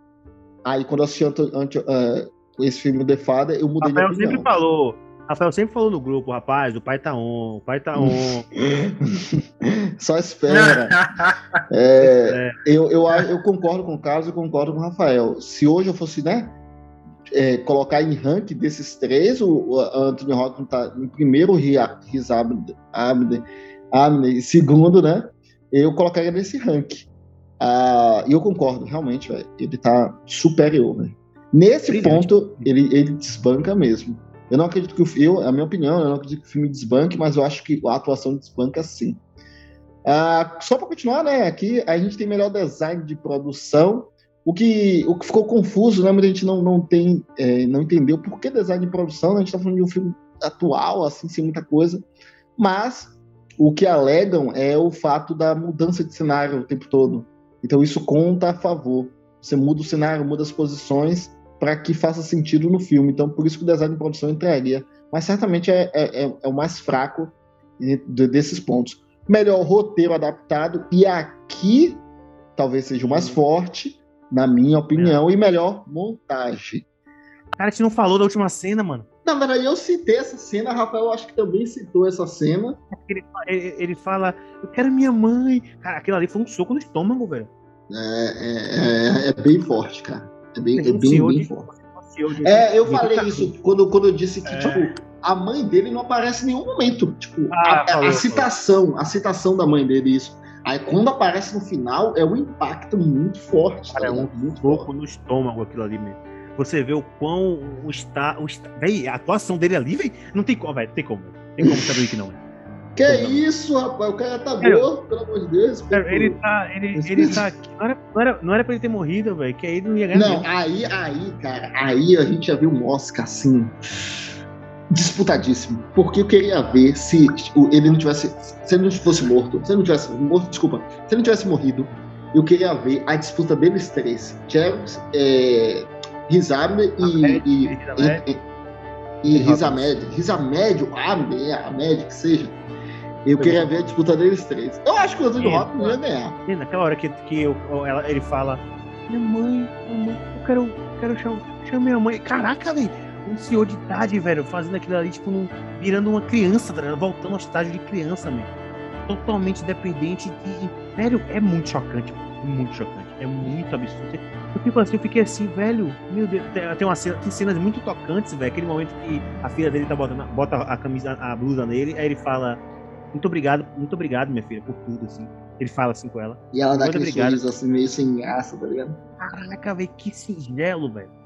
Aí quando eu assisti anti, uh, esse filme The Father, eu mudei Rafael de opinião. sempre falou. Rafael sempre falou no grupo, rapaz, o pai tá on, o pai tá on. Só espera. é, é. Eu, eu, eu concordo com o Carlos e concordo com o Rafael. Se hoje eu fosse, né? É, colocar em ranking desses três, o, o Anthony Hopkins está em primeiro, Riz Abner, Abner, em segundo, né? Eu colocaria nesse ranking. Ah, e eu concordo, realmente, véio, ele está superior. Véio. Nesse Brilhante. ponto, ele, ele desbanca mesmo. Eu não acredito que o eu, a minha opinião, eu não acredito que o filme desbanque, mas eu acho que a atuação desbanca sim. Ah, só para continuar, né? Aqui a gente tem melhor design de produção. O que, o que ficou confuso, né? Muita gente não, não tem, é, não entendeu por que design de produção. Né? A gente está falando de um filme atual, assim, sem muita coisa. Mas o que alegam é o fato da mudança de cenário o tempo todo. Então isso conta a favor. Você muda o cenário, muda as posições para que faça sentido no filme. Então por isso que o design de produção entraria. Mas certamente é, é, é, é o mais fraco desses pontos melhor roteiro adaptado, e aqui talvez seja o mais forte, na minha opinião, é. e melhor montagem. Cara, a gente não falou da última cena, mano. Na verdade, eu citei essa cena, Rafael acho que também citou essa cena. Ele, ele, ele fala, eu quero minha mãe. Cara, aquilo ali foi um soco no estômago, velho. É, é, é, é bem forte, cara. É bem, é bem, bem de, forte. É, eu falei isso quando, quando eu disse que, é. tipo, a mãe dele não aparece em nenhum momento. Tipo, ah, a, a, citação, a citação da mãe dele, isso. Aí quando aparece no final, é um impacto muito forte. Cara, tá é um muito pouco no estômago aquilo ali mesmo. Você vê o quão o está. O está véi, a atuação dele ali, velho, não tem como, velho. Tem como, Tem como saber que não é. Que é isso, rapaz? O cara tá morto, pelo amor de Deus. ele tá. Ele, ele tá aqui. Não era, não, era, não era pra ele ter morrido, velho. Que aí ele não ia ganhar. Não, mesmo. aí, aí, cara, aí a gente já viu um Oscar assim disputadíssimo, porque eu queria ver se ele não tivesse, se ele não fosse morto, se ele não tivesse morto, desculpa, se ele não tivesse morrido, eu queria ver a disputa deles três, Charles, é, Rizame e, e, e, e Rizamed, Rizamed, a Med, que seja, eu queria ver a disputa deles três. Eu acho que o Antônio Hopkins ia ganhar. Naquela hora que, que eu, ela, ele fala, minha mãe, minha mãe, eu quero, quero chamar, chamar minha mãe. Caraca, velho, um senhor de idade, velho, fazendo aquilo ali, tipo, num, virando uma criança, tá voltando ao estágio de criança, mesmo. Totalmente dependente de. Velho, é muito chocante, muito chocante. É muito absurdo. Eu fico assim, eu fiquei assim, velho, meu Deus, tem, uma cena, tem cenas muito tocantes, velho. Aquele momento que a filha dele tá botando, bota a camisa, a blusa nele, aí ele fala. Muito obrigado, muito obrigado, minha filha, por tudo, assim. Ele fala assim com ela. E ela dá aquele sorriso assim, meio sem graça, tá ligado? Caraca, velho, que singelo, velho.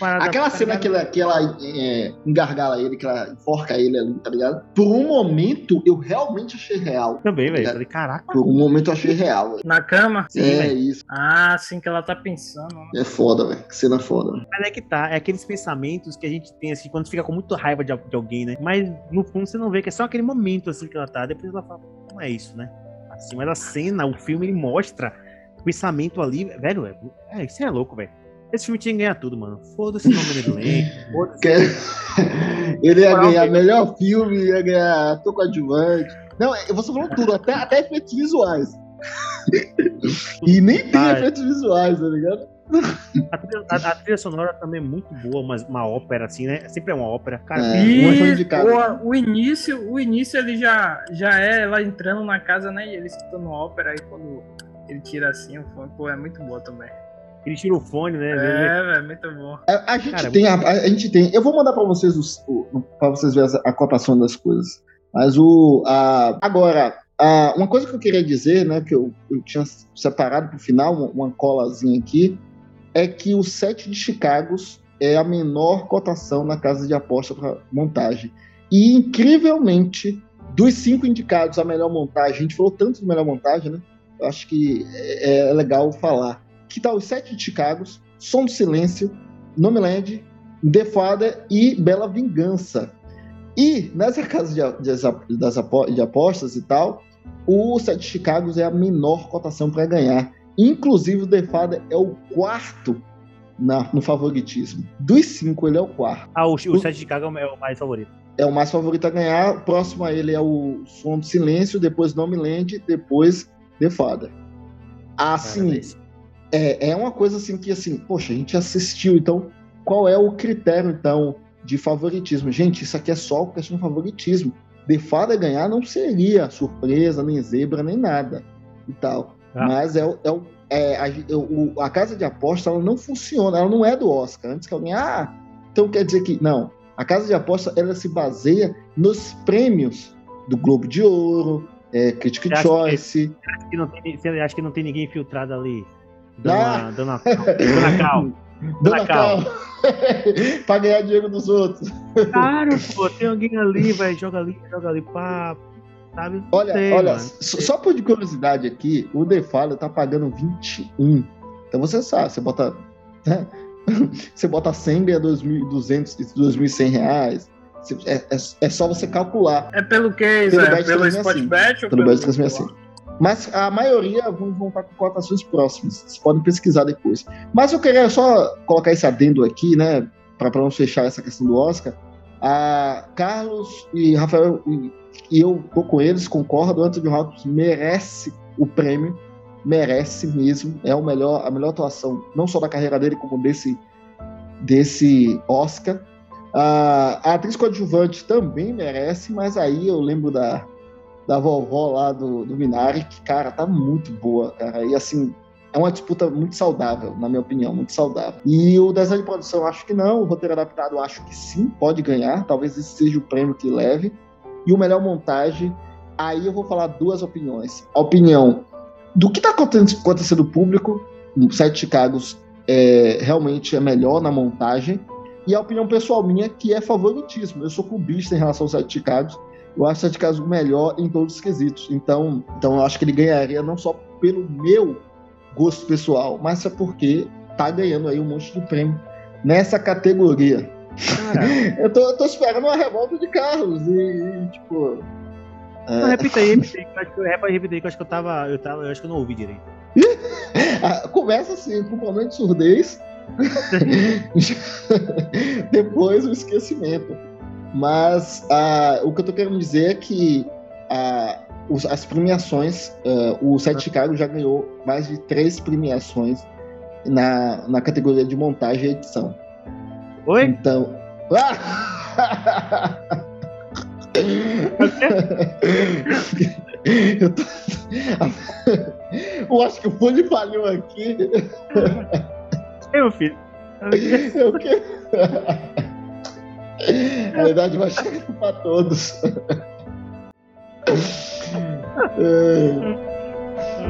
Aquela cena que ela, que ela é, engargala ele, que ela enforca ele ali, tá ligado? Por um momento, eu realmente achei real. Também, tá velho. Falei, caraca. Por um momento eu achei real. Véio. Na cama? Sim, é, véio. isso. Ah, sim, que ela tá pensando. Né? É foda, velho. Que cena foda. Véio. Mas é que tá. É aqueles pensamentos que a gente tem, assim, quando fica com muita raiva de, de alguém, né? Mas no fundo você não vê que é só aquele momento, assim, que ela tá. Depois ela fala, não é isso, né? Assim, mas a cena, o filme, ele mostra o pensamento ali, velho, é, é isso é louco, velho. Esse filme tinha que ganhar tudo, mano. Foda-se o nome do elenco. Ele ia ganhar melhor filme, ia ganhar ator coadjuvante. Não, você falou tudo, até, até efeitos visuais. e nem tem ah, efeitos visuais, tá ligado? A trilha, a, a trilha, sonora também é muito boa, mas uma ópera, assim, né? Sempre é uma ópera. Cara, é, e o, o, início, o início ele já, já é ela entrando na casa, né? E ele escutando ópera, aí quando ele tira assim o fone, pô, é muito boa também. Ele tira o fone, né? É, velho, muito bom. A, a gente Cara, tem, a, a, gente tem. Eu vou mandar para vocês para vocês verem a cotação das coisas. Mas o a, agora a, uma coisa que eu queria dizer, né, que eu, eu tinha separado para o final uma, uma, colazinha aqui, é que o set de Chicago é a menor cotação na casa de aposta para montagem. E incrivelmente, dos cinco indicados a melhor montagem, a gente falou tanto de melhor montagem, né? Eu acho que é, é legal falar que tá os Sete de Chicago, Som do Silêncio, Nomeland, The Father e Bela Vingança. E nessa casa de, de, das, de apostas e tal, o Sete de Chicago é a menor cotação para ganhar. Inclusive o The Father é o quarto na, no favoritismo. Dos cinco, ele é o quarto. Ah, o, o, o Sete de Chicago é o mais favorito. É o mais favorito a ganhar. Próximo a ele é o Som do Silêncio, depois Nomeland, depois The Father. Assim, é, é uma coisa assim que, assim, poxa, a gente assistiu, então qual é o critério, então, de favoritismo? Gente, isso aqui é só questão de favoritismo. De Fada ganhar não seria surpresa, nem zebra, nem nada e tal. Ah. Mas é, é, é a, a, casa de aposta ela não funciona, ela não é do Oscar. Antes que alguém, ah, então quer dizer que. Não. A casa de aposta ela se baseia nos prêmios do Globo de Ouro, é, Critic Choice. Que, acho, que não tem, acho que não tem ninguém filtrado ali Dona, Ah. dona, dona Cal. Dona Cal. Cal. pra ganhar dinheiro dos outros. Claro, pô, tem alguém ali, vai, joga ali, joga ali, pá. Sabe? Olha, sei, olha, mano. só por de curiosidade aqui, o Defalho tá pagando 21. Então você sabe, você bota. né? Você bota 100 ganha 2.200, 2.100 reais. É, é, é só você calcular. É pelo que, Pelo? Bet Pelo 365. Sportbet ou Pelo Bet 365. Mas a maioria vão, vão estar com cotações próximas. Vocês podem pesquisar depois. Mas eu queria só colocar esse adendo aqui, né? Para não fechar essa questão do Oscar. A Carlos e Rafael, e, e eu tô com eles, concordo. Anthony Hopkins merece o prêmio. Merece mesmo. É o melhor, a melhor atuação, não só da carreira dele, como desse, desse Oscar. A, a atriz coadjuvante também merece, mas aí eu lembro da, da vovó lá do, do Minari, que, cara, tá muito boa, cara. E assim, é uma disputa muito saudável, na minha opinião, muito saudável. E o design de produção, acho que não. O roteiro adaptado, acho que sim, pode ganhar. Talvez esse seja o prêmio que leve. E o melhor montagem, aí eu vou falar duas opiniões. A opinião do que tá acontecendo no público, Sete Chicagos é, realmente é melhor na montagem. E a opinião pessoal minha, que é favoritismo. Eu sou clubista em relação ao Sete Chicagos. Eu acho o Chicagos melhor em todos os quesitos. Então, então eu acho que ele ganharia não só pelo meu gosto pessoal, mas é porque tá ganhando aí um monte de prêmio nessa categoria. Cara, Eu tô, eu tô esperando uma revolta de Carlos e, e, tipo. não, repita aí, repita aí. que eu acho que eu- Repita aí, que eu acho que eu tava. Eu, tava, eu acho que eu não ouvi direito. Ah, Começa assim, com um problema de surdez. Depois o esquecimento. Mas ah, o que eu tô querendo dizer é que ah, os- as premiações, ah, o Sete Chicago já ganhou mais de três premiações na, na categoria de montagem e edição. Oi? Então. Ah! Eu, tô... eu acho que o fone falhou aqui. Meu filho. Eu que... A idade vai chegar para todos. É.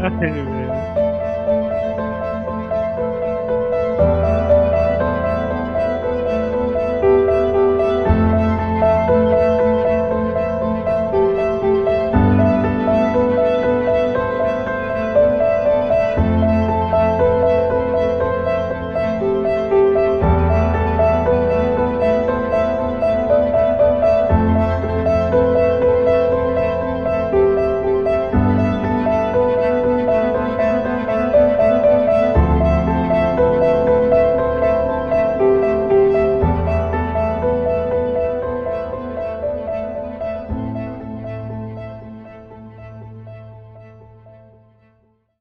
Ai, meu.